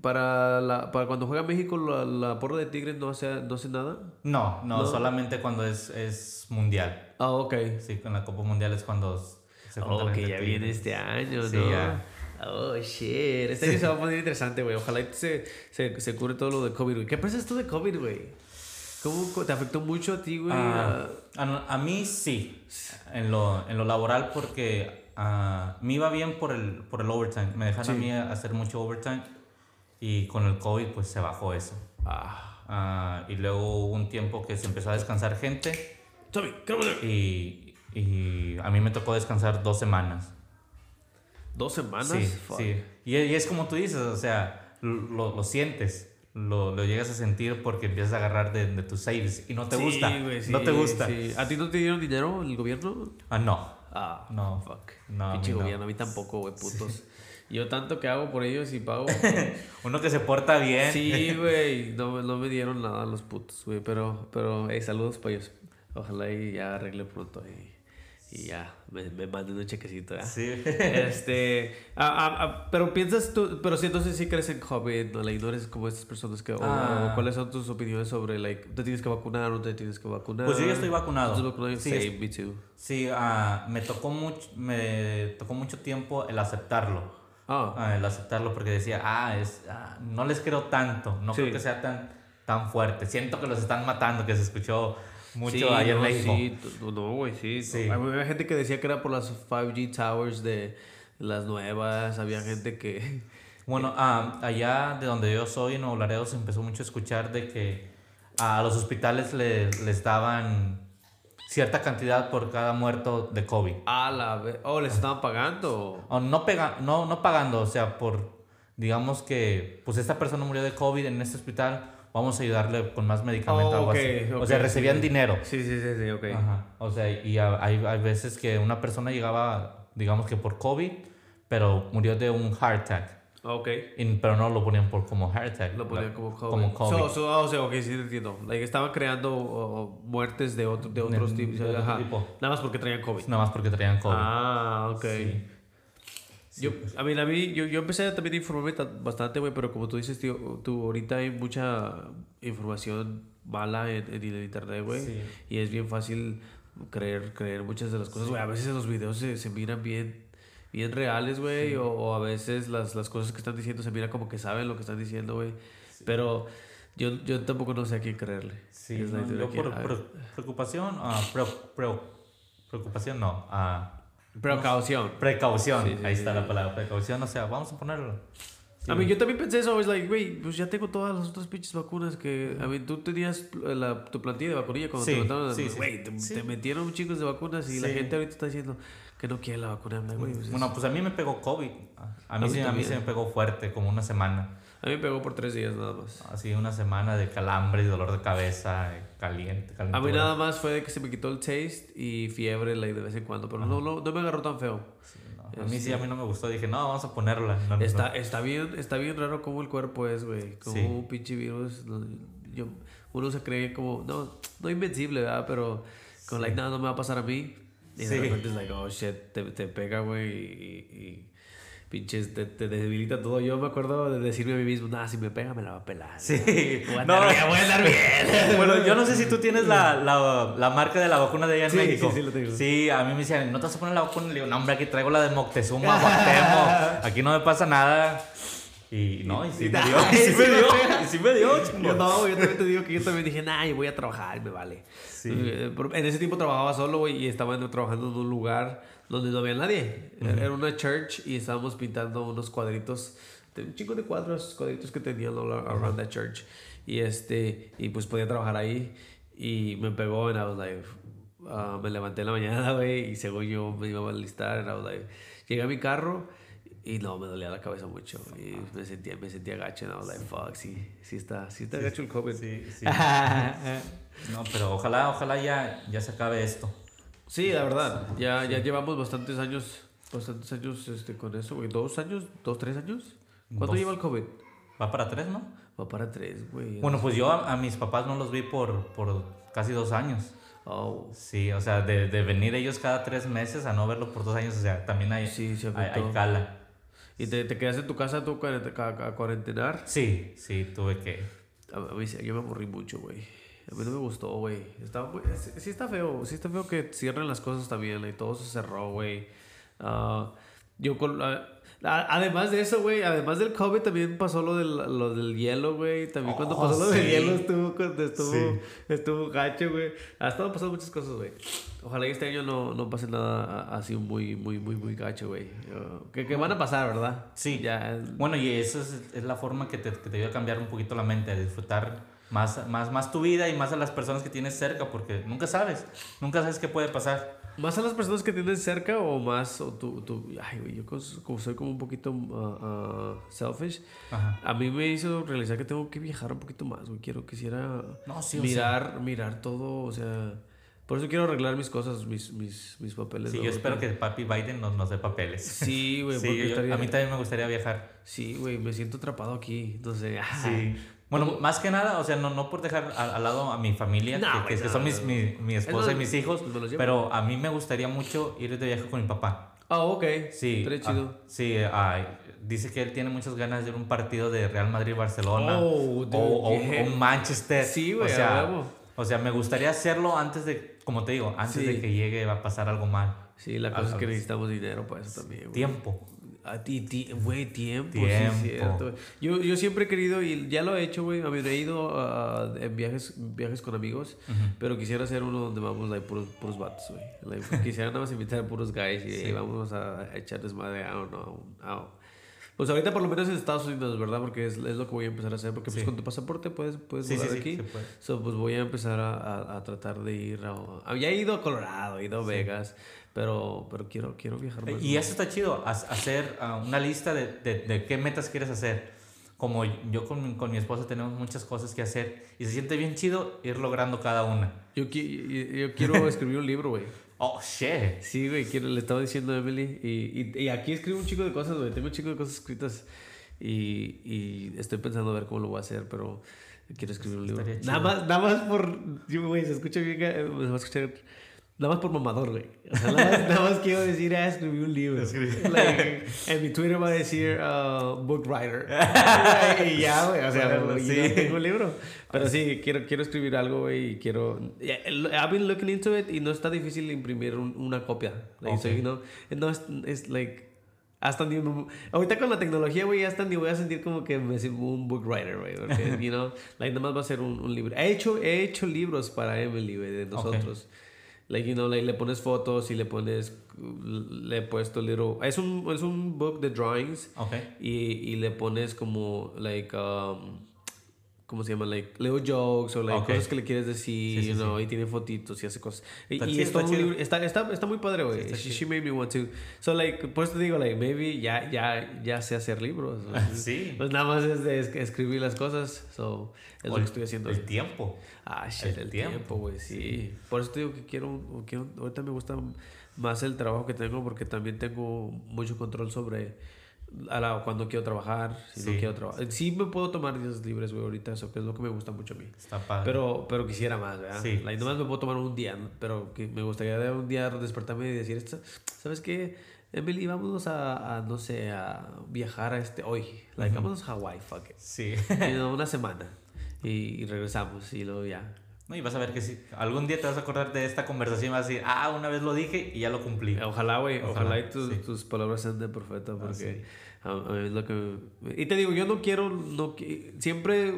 Speaker 1: para, la, para cuando juega México, la, la porra de Tigres no hace, no hace nada.
Speaker 2: No, no,
Speaker 1: No.
Speaker 2: solamente cuando es, es mundial.
Speaker 1: Ah, ok.
Speaker 2: Sí, con la Copa Mundial es cuando se junta
Speaker 1: Oh, que ya
Speaker 2: de
Speaker 1: viene
Speaker 2: Tigres.
Speaker 1: este año,
Speaker 2: Sí,
Speaker 1: ¿no?
Speaker 2: ya.
Speaker 1: Oh, shit. Este año se va a poner interesante, güey. Ojalá se, se, se cure todo lo de COVID, güey. ¿Qué piensas tú de COVID, güey? ¿Cómo te afectó mucho a ti, güey?
Speaker 2: Ah, a, a mí sí, en lo, en lo laboral porque ah, me iba bien por el, por el overtime. Me dejaron a
Speaker 1: Sí.
Speaker 2: mí hacer mucho overtime y con el COVID pues se bajó eso.
Speaker 1: ah.
Speaker 2: Ah, y luego hubo un tiempo que se empezó a descansar gente y, y a mí me tocó descansar dos semanas.
Speaker 1: ¿Dos semanas?
Speaker 2: Sí, sí. Y, y es como tú dices, o sea, lo, lo sientes. Lo, lo llegas a sentir porque empiezas a agarrar de, de tus saves y no te
Speaker 1: Sí,
Speaker 2: gusta. no
Speaker 1: sí,
Speaker 2: te gusta.
Speaker 1: sí. ¿A ti no te dieron dinero el gobierno?
Speaker 2: Ah, no.
Speaker 1: Ah,
Speaker 2: No.
Speaker 1: fuck.
Speaker 2: No, a
Speaker 1: Pinche
Speaker 2: mí no.
Speaker 1: gobierno, a mí tampoco, güey, putos. Yo tanto que hago por ellos y pago.
Speaker 2: Uno que se porta bien.
Speaker 1: Sí, güey, no, no me dieron nada los putos, güey, pero, pero, hey, saludos para ellos. Ojalá y ya arregle pronto y, y ya me, me manden un chequecito, ¿ya?
Speaker 2: Sí.
Speaker 1: Este, pero piensas tú, pero si entonces sí crees en COVID, ¿no? Like, no eres como estas personas que, o-
Speaker 2: Ah.
Speaker 1: o cuáles son tus opiniones sobre, like, te tienes que vacunar o no te tienes que vacunar.
Speaker 2: Pues yo ya estoy vacunado.
Speaker 1: ¿Estás vacunado?
Speaker 2: Sí,
Speaker 1: Same, me too.
Speaker 2: Sí, ah, me, tocó mucho, me tocó mucho tiempo el aceptarlo.
Speaker 1: Ah,
Speaker 2: el aceptarlo porque decía, ah, es, ah, no les creo tanto, no
Speaker 1: Sí.
Speaker 2: creo que sea tan, tan fuerte. Siento que los están matando, que se escuchó mucho
Speaker 1: sí,
Speaker 2: ayer
Speaker 1: no,
Speaker 2: en México.
Speaker 1: Sí, no, güey, sí.
Speaker 2: Sí.
Speaker 1: Había gente que decía que era por las 5G towers de las nuevas, había gente que...
Speaker 2: Bueno, ah, allá de donde yo soy, en Nuevo Laredo, se empezó mucho a escuchar de que a los hospitales le- les daban cierta cantidad por cada muerto de COVID.
Speaker 1: Ah, la... ve- Oh, les estaban pagando.
Speaker 2: O no, pega, no, no pagando, o sea, por, digamos que, pues esta persona murió de COVID en este hospital, vamos a ayudarle con más medicamento
Speaker 1: Oh,
Speaker 2: algo
Speaker 1: ok,
Speaker 2: así.
Speaker 1: ok,
Speaker 2: o sea, recibían
Speaker 1: sí.
Speaker 2: dinero.
Speaker 1: Sí, sí, sí, sí, ok.
Speaker 2: Ajá. O sea, y a- hay, hay veces que una persona llegaba, digamos que por COVID, pero murió de un heart attack.
Speaker 1: Ok.
Speaker 2: Y- pero no lo ponían por como heart attack.
Speaker 1: Lo ponían como COVID.
Speaker 2: Como COVID.
Speaker 1: So, so, ah, o sea, ok, sí te entiendo. Like, estaban creando muertes de, otro, de otros tipos. Nada más porque traían COVID.
Speaker 2: Nada más porque traían COVID.
Speaker 1: Ah, ok.
Speaker 2: Sí.
Speaker 1: Yo, a mí, a mí, yo, yo empecé también a informarme ta- bastante, güey, pero como tú dices, tío, tú ahorita hay mucha información mala en, en el internet, güey.
Speaker 2: Sí.
Speaker 1: Y es bien fácil creer, creer muchas de las cosas, güey. A veces los videos se, se miran bien, bien reales, güey. O, o a veces las, las cosas que están diciendo se mira como que saben lo que están diciendo, güey. Pero yo, yo tampoco no sé a quién creerle.
Speaker 2: Sí, no, yo por, por preocupación, ah, pre- pre- preocupación no, ah,
Speaker 1: Precaución.
Speaker 2: precaución,
Speaker 1: Sí, sí,
Speaker 2: ahí
Speaker 1: sí,
Speaker 2: está
Speaker 1: sí.
Speaker 2: la palabra, precaución, o sea, vamos a ponerlo.
Speaker 1: A mí yo también pensé eso, es like, güey, pues ya tengo todas las otras pinches vacunas que, a mí tú tenías la, tu plantilla de vacunilla cuando
Speaker 2: Sí,
Speaker 1: te mataron,
Speaker 2: sí, sí,
Speaker 1: güey, te,
Speaker 2: sí.
Speaker 1: te metieron chicos de vacunas y la gente ahorita está diciendo que no quiere la vacuna, güey, pues,
Speaker 2: Bueno, pues a mí me pegó COVID, a mí,
Speaker 1: A mí
Speaker 2: sí, a mí se me pegó fuerte, como una semana,
Speaker 1: a mí me pegó por tres días nada más.
Speaker 2: así una semana de calambre y dolor de cabeza, eh, caliente,
Speaker 1: A mí nada más fue de que se me quitó el taste y fiebre like, de vez en cuando, pero no, no, no me agarró tan feo.
Speaker 2: A mí sí, a mí no me gustó, dije, no, vamos a ponerla. No, no,
Speaker 1: Está, está, bien, está bien raro cómo el cuerpo es, güey. Como
Speaker 2: Sí.
Speaker 1: un pinche virus. no, yo, uno se cree como, no, no invencible, ¿verdad? Pero con like, nada, no me va a pasar a mí. Y
Speaker 2: Sí.
Speaker 1: de repente es like, oh shit, te, te pega, güey. Y, y pinches, te, te debilita todo. Yo me acuerdo de decirme a mí mismo, nada, si me pega, me la va a pelar.
Speaker 2: Sí,
Speaker 1: Voy a
Speaker 2: no,
Speaker 1: andar bien, voy a andar bien.
Speaker 2: Bueno, yo no sé si tú tienes la, la, la marca de la vacuna de allá en
Speaker 1: Sí,
Speaker 2: México.
Speaker 1: sí, sí, lo tengo.
Speaker 2: Sí, a mí me decían, ¿no te vas a poner la vacuna? Le digo, no, hombre, aquí traigo la de Moctezuma, Guatemo. Aquí no me pasa nada. Y no, y sí me dio, y sí me dio, y sí me dio,
Speaker 1: Yo
Speaker 2: chingo.
Speaker 1: no, yo también te digo que yo también dije, nah, yo voy a trabajar, me vale.
Speaker 2: Sí.
Speaker 1: Eh, En ese tiempo trabajaba solo, güey, y estaba en- trabajando en un lugar donde no había nadie. Era una church y estábamos pintando unos cuadritos, un chico de cuadros, cuadritos que tenían around that church. Y este, y pues podía trabajar ahí. Y me pegó, and I was like, ah, me levanté en la mañana, güey, y según yo me iba a alistar, and I was like, llegué a mi carro. Y no, me dolía la cabeza mucho. Y me sentía, me sentía gacho. And I was like, fuck, sí, sí está, sí está gacho el COVID.
Speaker 2: Sí, sí. No, pero ojalá, ojalá ya, ya se acabe esto.
Speaker 1: Sí, la verdad. Ya, ya llevamos bastantes años, bastantes años este, con eso, güey. ¿Dos años? ¿Dos, tres años? ¿Cuánto
Speaker 2: Dos.
Speaker 1: lleva el COVID?
Speaker 2: Va para tres, ¿no?
Speaker 1: Va para tres, güey.
Speaker 2: Bueno, pues yo a, a mis papás no los vi por, por casi dos años.
Speaker 1: Oh,
Speaker 2: Sí, o sea, de, de venir ellos cada tres meses a no verlos por dos años, o sea, también hay,
Speaker 1: Sí, se
Speaker 2: hay, hay cala.
Speaker 1: ¿Y te, te quedas en tu casa tú a, cuarentenar?
Speaker 2: Sí, sí, tuve que...
Speaker 1: A, mí sí, yo me aburrí mucho, güey. A mí no me gustó, güey. Sí, sí está feo. Sí está feo que cierren las cosas también. Y todo se cerró, güey. Ah, yo con... a- además de eso, güey, además del COVID también pasó lo del, lo del hielo, güey. También cuando
Speaker 2: Oh,
Speaker 1: pasó lo del
Speaker 2: sí.
Speaker 1: hielo estuvo, cuando estuvo,
Speaker 2: Sí.
Speaker 1: estuvo gacho, güey. Ha estado pasando muchas cosas, güey. Ojalá que este año no, no pase nada así muy, muy, muy, muy gacho, güey. Que, que van a pasar, ¿verdad?
Speaker 2: Sí.
Speaker 1: Ya,
Speaker 2: Bueno, y eso es, es la forma que te, que te ayuda a cambiar un poquito la mente, a disfrutar más, más, más tu vida y más a las personas que tienes cerca, porque nunca sabes, nunca sabes qué puede pasar.
Speaker 1: ¿Más a las personas que tienes cerca o más o tú, tú ay, güey, yo como soy como un poquito uh, uh, selfish, a mí me hizo realizar que tengo que viajar un poquito más, güey. Quiero, quisiera mirar, mirar todo, o sea... Por eso quiero arreglar mis cosas, mis, mis, mis papeles.
Speaker 2: Sí, yo espero que papi Biden nos, nos dé papeles.
Speaker 1: Sí, güey.
Speaker 2: sí, a mí también me gustaría viajar.
Speaker 1: Sí, güey, me siento atrapado aquí. Entonces,
Speaker 2: sí. Bueno, más que nada, o sea, no, no por dejar al, lado a mi familia, que, son mis, mi, mi, esposa y mis hijos, pero a mí me gustaría mucho ir de viaje con mi papá.
Speaker 1: Ah, ok.
Speaker 2: Sí. chido. Ah, sí, dice que él tiene muchas ganas de ir a un partido de Real Madrid-Barcelona. Oh, o, un Manchester. Sí, güey. O sea, o sea, me gustaría hacerlo antes de, como te digo, antes de que llegue va a pasar algo mal.
Speaker 1: Sí, la cosa es que necesitamos dinero para eso también.
Speaker 2: Tiempo.
Speaker 1: A ti, güey, tiempo. Tiempo. Sí, cierto. Yo, yo siempre he querido, y ya lo he hecho, güey. A mí he ido uh, en viajes, viajes con amigos, pero quisiera hacer uno donde vamos, like, puros, puros vatos, güey. quisiera nada más invitar a puros guys y, vamos a echar desmadre. I don't know. Pues ahorita por lo menos en Estados Unidos, ¿verdad? Porque es, es lo que voy a empezar a hacer. Porque pues con tu pasaporte puedes, puedes sí, aquí. So, pues voy a empezar a, a, tratar de ir a... He ido a Colorado, he ido a Vegas. Pero, pero quiero, quiero viajar más.
Speaker 2: Y eso está chido, hacer ah, una lista de, de, de, qué metas quieres hacer. Como yo con, con, mi esposa tenemos muchas cosas que hacer y se siente bien chido ir logrando cada una.
Speaker 1: Yo, yo quiero escribir un libro, güey.
Speaker 2: Oh, shit.
Speaker 1: Sí, güey, le estaba diciendo a Emily. Y, y, y, aquí escribo un chico de cosas, güey. Tengo un chico de cosas escritas. Y, y estoy pensando a ver cómo lo voy a hacer, pero quiero escribir un libro. Nada más, nada más por. Güey, se escucha bien. Eh, me va a escuchar Nada más por mamador, güey. O sea, nada más, quiero decir, ah, escribí un libro. Like, en mi Twitter va a decir uh, book writer. y ya, güey. O sea, sí. tengo un libro. Pero sí, quiero, quiero escribir algo, güey. Y quiero. I've been looking into it y no está difícil imprimir una copia. Like, okay. so, you no es, es like. Hasta ni, ahorita con la tecnología, güey, hasta ni voy a sentir como que me siento un book writer, güey. Porque, you know, like, nada más va a ser un, un, libro. He hecho, he hecho libros para Emily, güey, de nosotros. Like, you know, like, le pones fotos y le pones, le he puesto little, es un, es un book de drawings.
Speaker 2: Okay.
Speaker 1: Y, y le pones como, like, um, ¿cómo se llama? Like, little jokes o like, cosas que le quieres decir, you know, y tiene fotitos y hace cosas. Y, y está, está, está, está, muy padre, güey. She, she, made me want to. So, like, pues te digo, like, maybe ya, ya, ya sé hacer libros.
Speaker 2: sí.
Speaker 1: Pues nada más es de escribir las cosas. So, es lo que estoy haciendo.
Speaker 2: El tiempo.
Speaker 1: Ah, shit, el, tiempo, güey, sí. Por eso te digo que quiero, quiero, ahorita me gusta más el trabajo que tengo porque también tengo mucho control sobre a la, cuando quiero trabajar, si sí. no quiero trabajar. Sí me puedo tomar días libres, güey, ahorita, eso que es lo que me gusta mucho a mí.
Speaker 2: Está padre.
Speaker 1: Pero, pero quisiera más, ¿verdad? Sí. Like, nomás me puedo tomar un día, pero que me gustaría un día despertarme y decir, ¿sabes qué? Emily, vámonos a, a, no sé, a viajar a este hoy. Like, vámonos a Hawaii, fuck it.
Speaker 2: Sí.
Speaker 1: Y una semana y, regresamos y luego ya.
Speaker 2: No, y vas a ver que si algún día te vas a acordar de esta conversación y vas a decir, ah, una vez lo dije y ya lo cumplí.
Speaker 1: Ojalá, güey, ojalá, y tus palabras sean de profeta porque es lo que... Y te digo, yo no quiero, no, siempre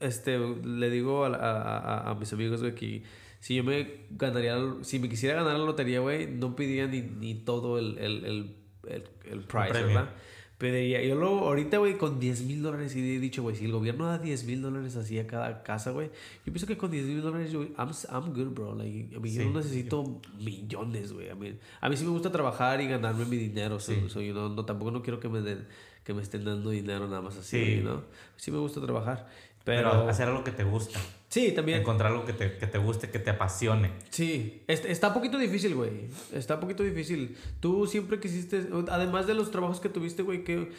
Speaker 1: este, le digo a, a, a mis amigos, güey, que si yo me ganaría, si me quisiera ganar la lotería, güey, no pediría ni, ni todo el, el, el, el, el price, ¿verdad? Pediría, yo luego, ahorita, güey, con 10 mil dólares, y he dicho, güey, si el gobierno da 10 mil dólares así a cada casa, güey, yo pienso que con 10 mil dólares, I'm, I'm good, bro. Like, I mean, yo no necesito millones, güey. I mean, a mí sí me gusta trabajar y ganarme mi dinero. So, sí. no, no, tampoco no quiero que me, den, que me estén dando dinero nada más así, ¿no? Sí me gusta trabajar. Pero,
Speaker 2: hacer algo que te gusta.
Speaker 1: Sí, también.
Speaker 2: Encontrar algo que te, que te guste, que te apasione.
Speaker 1: Sí, está un poquito difícil, güey. Está un poquito difícil. Tú siempre quisiste, además de los trabajos que tuviste, güey, que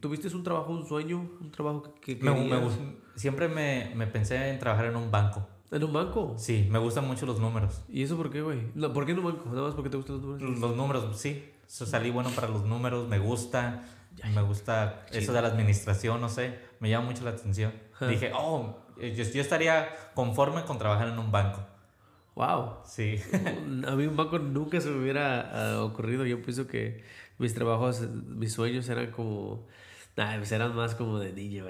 Speaker 1: tuviste un trabajo, un sueño, un trabajo que,
Speaker 2: me, me, Siempre me, me, pensé en trabajar en un banco.
Speaker 1: ¿En un banco?
Speaker 2: Sí, me gustan mucho los números.
Speaker 1: ¿Y eso por qué, güey? ¿Por qué en un banco? Nada más porque te gustan los números.
Speaker 2: Los números, sí. salí bueno para los números, me gusta. Me gusta eso de la administración, no sé. Me llama mucho la atención. Dije, oh, yo, yo, estaría conforme con trabajar en un banco.
Speaker 1: Wow.
Speaker 2: Sí.
Speaker 1: A mí un banco nunca se me hubiera uh, ocurrido. Yo pienso que mis trabajos, mis sueños eran como... Nah, pues eran más como de niño.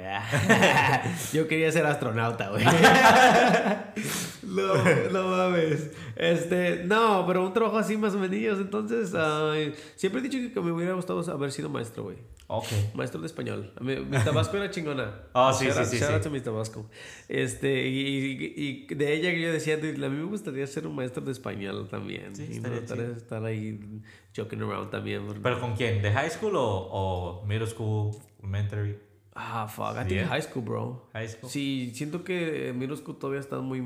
Speaker 1: Yo quería ser astronauta, güey. No, no mames. Este, no, pero un trabajo así más o menos. Entonces, siempre he dicho que me hubiera gustado haber sido maestro, güey.
Speaker 2: Ok.
Speaker 1: Maestro de español. Mi, mi tabasco era chingona.
Speaker 2: Oh, sí, sí, sí,
Speaker 1: shout
Speaker 2: sí.
Speaker 1: mi tabasco. Este, y, y- y de ella que yo decía, "Dude, a mí me gustaría ser un maestro de español también.
Speaker 2: Sí,
Speaker 1: y no estar, ahí joking around también.
Speaker 2: ¿Pero con quién? ¿De high school o, o middle school, elementary?
Speaker 1: Ah, fuck. I think
Speaker 2: ¿eh?
Speaker 1: high school, bro.
Speaker 2: High school.
Speaker 1: Sí, siento que middle school todavía están muy...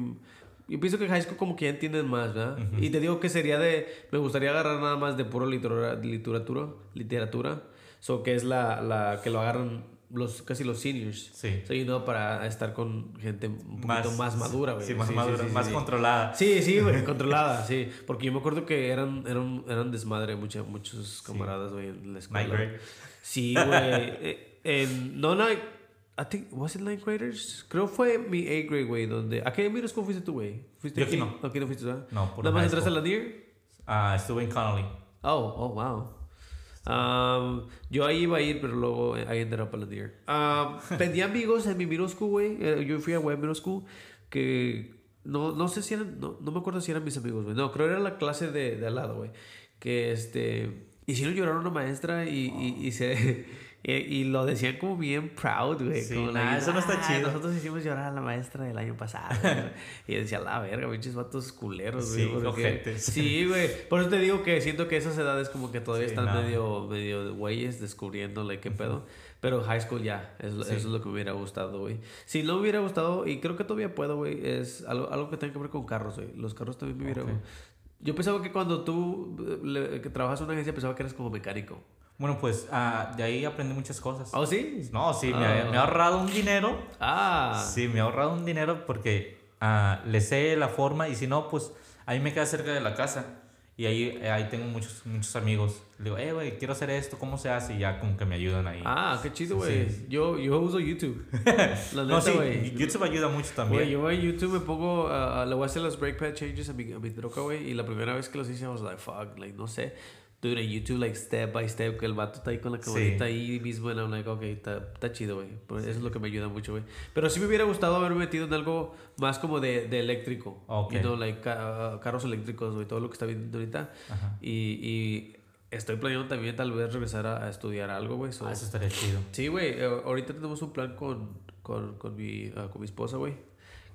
Speaker 1: Yo pienso que high school como que ya entienden más, ¿verdad? Y te digo que sería de... Me gustaría agarrar nada más de puro literatura, literatura, literatura. So, que es la, la que lo agarran los, casi los seniors.
Speaker 2: Sí.
Speaker 1: So, you know, para estar con gente un poquito más, madura, güey.
Speaker 2: Sí, más madura, más controlada.
Speaker 1: Sí, sí, güey, controlada, sí. Porque yo me acuerdo que eran, eran, eran desmadre mucha- muchos camaradas, güey, en la escuela.
Speaker 2: Grade.
Speaker 1: Sí, güey. Eh, en, no, no, I think, was it ninth graders? Creo fue mi eighth grade, güey, donde... ¿A qué middle school fuiste tú, güey? ¿Fuiste
Speaker 2: Yo aquí no.
Speaker 1: Aquí no fuiste, ¿verdad?
Speaker 2: No, por
Speaker 1: ¿Nada más entraste a la NIR?
Speaker 2: Ah, estuve en Connolly.
Speaker 1: Oh, oh, wow. Um, yo ahí iba a ir, pero luego eh, ahí ended up a la NIR. Um, tenía amigos en mi middle school, güey. Eh, Yo fui a web middle school que... No, no sé si eran... No, no me acuerdo si eran mis amigos, güey. No, creo que era la clase de, de al lado, güey. Que este... Hicieron llorar a una maestra y, y, y se... Y, y lo decían como bien proud, güey.
Speaker 2: Sí,
Speaker 1: como
Speaker 2: nah, eso no está
Speaker 1: "Ah,
Speaker 2: chido".
Speaker 1: Nosotros hicimos llorar a la maestra del año pasado. güey". y decía, la verga, pinches vatos culeros, güey.
Speaker 2: Sí,
Speaker 1: porque-. Sí, güey. Por eso te digo que siento que esas edades como que todavía
Speaker 2: Sí,
Speaker 1: están
Speaker 2: no.
Speaker 1: medio, medio de güeyes descubriéndole qué pedo. Pero high school ya, es,
Speaker 2: Sí.
Speaker 1: eso es lo que me hubiera gustado, güey. Si no me hubiera gustado, y creo que todavía puedo, güey, es algo, algo que tenga que ver con carros, güey. Los carros también me hubiera...
Speaker 2: Ok.
Speaker 1: Yo pensaba que cuando tú eh, le- que trabajas en una agencia pensaba que eras como mecánico.
Speaker 2: Bueno, pues ah, de ahí aprendí muchas cosas.
Speaker 1: ¿Oh, sí?
Speaker 2: No, sí, me,
Speaker 1: Ah.
Speaker 2: ha- me ha ahorrado un dinero.
Speaker 1: Ah.
Speaker 2: Sí, me ha ahorrado un dinero porque ah, le sé la forma y si no, pues ahí me queda cerca de la casa. Y ahí, eh, ahí tengo muchos, muchos amigos. Le digo, eh, güey, quiero hacer esto, ¿cómo se hace? Y ya como que me ayudan ahí.
Speaker 1: Ah, qué chido,
Speaker 2: Sí,
Speaker 1: güey.
Speaker 2: sí.
Speaker 1: Yo, yo uso YouTube. La
Speaker 2: no,
Speaker 1: neta,
Speaker 2: sí,
Speaker 1: güey.
Speaker 2: YouTube ayuda mucho también.
Speaker 1: Güey, yo voy a YouTube, me pongo, a- a- le voy a hacer los brake pad changes a mi, a mi troca, güey. Y la primera vez que los hice, I was like, fuck, like, no sé. Dude, en YouTube, like, step by step, que el vato está ahí con la camarita ahí mismo. And I'm like, ok, está, chido, güey. Pues Eso es lo que me ayuda mucho, güey. Pero sí me hubiera gustado haberme metido en algo más como de, de eléctrico.
Speaker 2: Ok.
Speaker 1: You know, like, ca- carros eléctricos, güey. Todo lo que está viendo ahorita.
Speaker 2: Ajá.
Speaker 1: Y, y estoy planeando también tal vez regresar a, a estudiar algo, güey. so-
Speaker 2: Ah, eso estaría chido.
Speaker 1: Sí, güey. eh, ahorita tenemos un plan con, con, con, mi, ah, con mi esposa, güey.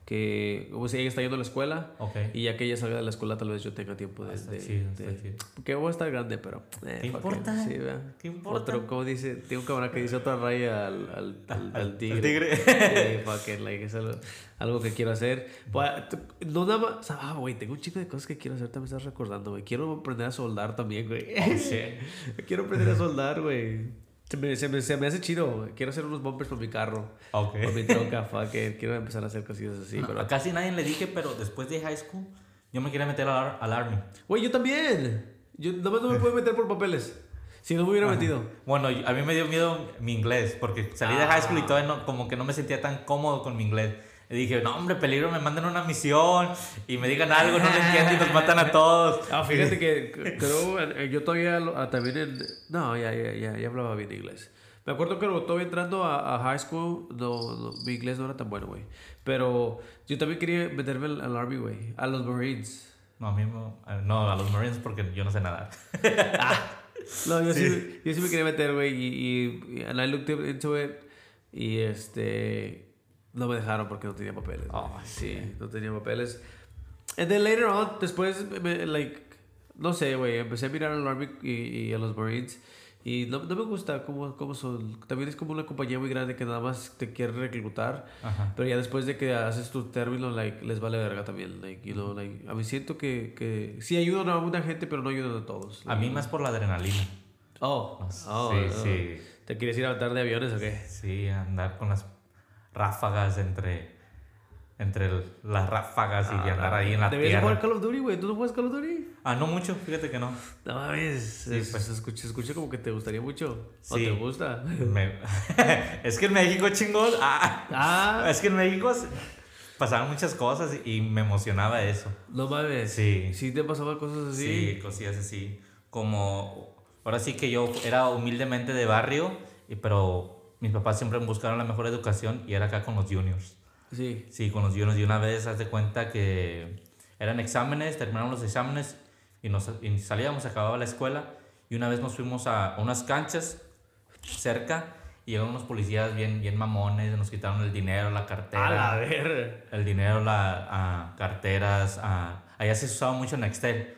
Speaker 1: Que pues, ella está yendo a la escuela.
Speaker 2: Ok.
Speaker 1: Y ya que ella salga de la escuela, tal vez yo tenga tiempo de.
Speaker 2: Ah,
Speaker 1: de-
Speaker 2: chido,
Speaker 1: de-. Porque voy a estar grande, pero. eh,
Speaker 2: ¿Qué importa?
Speaker 1: Sí.
Speaker 2: ¿Qué importa?
Speaker 1: Otro, como dice, tiene un camarada que dice otra raya al, al, al, al tigre.
Speaker 2: tigre.
Speaker 1: Sí, fuck it, like, es algo, algo que quiero hacer. Pues, no nada más. Ah, güey, tengo un chico de cosas que quiero hacer, también estás recordando, güey. Quiero aprender a soldar también, güey.
Speaker 2: Oh.
Speaker 1: Quiero aprender a soldar, güey. Se me, se, me, se me hace chido. Quiero hacer unos bumpers para mi carro.
Speaker 2: Ok.
Speaker 1: Para mi troca, fuck it. Quiero empezar a hacer cosillas así.
Speaker 2: No,
Speaker 1: pero...
Speaker 2: a casi nadie le dije, pero después de high school, yo me quería meter al, al Army.
Speaker 1: Güey, yo también. Yo nomás no me puedo meter por papeles. Si no me hubiera metido.
Speaker 2: Bueno, a mí me dio miedo mi inglés, porque salí de high school y todavía no, como que no me sentía tan cómodo con mi inglés. Y dije, no, hombre, peligro, me mandan una misión y me digan algo, no lo entiendo y nos matan a todos.
Speaker 1: Ah, fíjate que creo, eh, yo todavía ah, también en, no, ya, ya, ya, ya hablaba bien inglés. Me acuerdo que todavía entrando a, a high school, no, no, mi inglés no era tan bueno, güey. Pero yo también quería meterme al, al Army, güey, a los Marines.
Speaker 2: No, a mí no, no, a los Marines porque yo no sé nadar.
Speaker 1: No, yo sí, yo sí me quería meter, güey, y, y, y and I looked into it, y este, no me dejaron porque no tenía papeles.
Speaker 2: Oh,
Speaker 1: sí, no tenía papeles. And then later on, después, me, like, no sé, güey, empecé a mirar al Army y, y a los Marines, y no, no me gusta cómo, cómo son. También es como una compañía muy grande que nada más te quiere reclutar.
Speaker 2: Ajá.
Speaker 1: Pero ya después de que haces tu término, like, les vale verga también. Like, you know, like, a mí siento que, que sí ayudan a una gente, pero no ayudan a todos.
Speaker 2: A mí más por la adrenalina.
Speaker 1: Oh, oh,
Speaker 2: sí,
Speaker 1: oh.
Speaker 2: sí.
Speaker 1: ¿Te quieres ir a matar de aviones o qué?
Speaker 2: Sí, andar con las ráfagas entre, entre el- las ráfagas y andar ahí en la
Speaker 1: Deberías jugar
Speaker 2: tierra.
Speaker 1: Call of Duty, güey. ¿Tú no juegas Call of Duty?
Speaker 2: Ah, no mucho, fíjate que no.
Speaker 1: No mames. es-
Speaker 2: pues.
Speaker 1: se, escucha, se escucha como que te gustaría mucho. O
Speaker 2: Sí.
Speaker 1: te gusta.
Speaker 2: Me- es que en México, chingón. Ah,
Speaker 1: Ah,
Speaker 2: es que en México pasaban muchas cosas y me emocionaba eso.
Speaker 1: no mames.
Speaker 2: Sí.
Speaker 1: Sí te pasaban cosas así.
Speaker 2: Sí, cosillas así. Como, ahora sí que yo era humildemente de barrio, pero mis papás siempre buscaron la mejor educación y era acá con los juniors.
Speaker 1: Sí.
Speaker 2: Sí, con los yunos. Y una vez, haz de cuenta que eran exámenes, terminaron los exámenes y, nos, y salíamos, acababa la escuela. Y una vez nos fuimos a unas canchas cerca y llegaron unos policías bien, bien mamones, nos quitaron el dinero, la cartera.
Speaker 1: A la ver.
Speaker 2: El dinero, la, a carteras. A, allá se usaba mucho Nextel.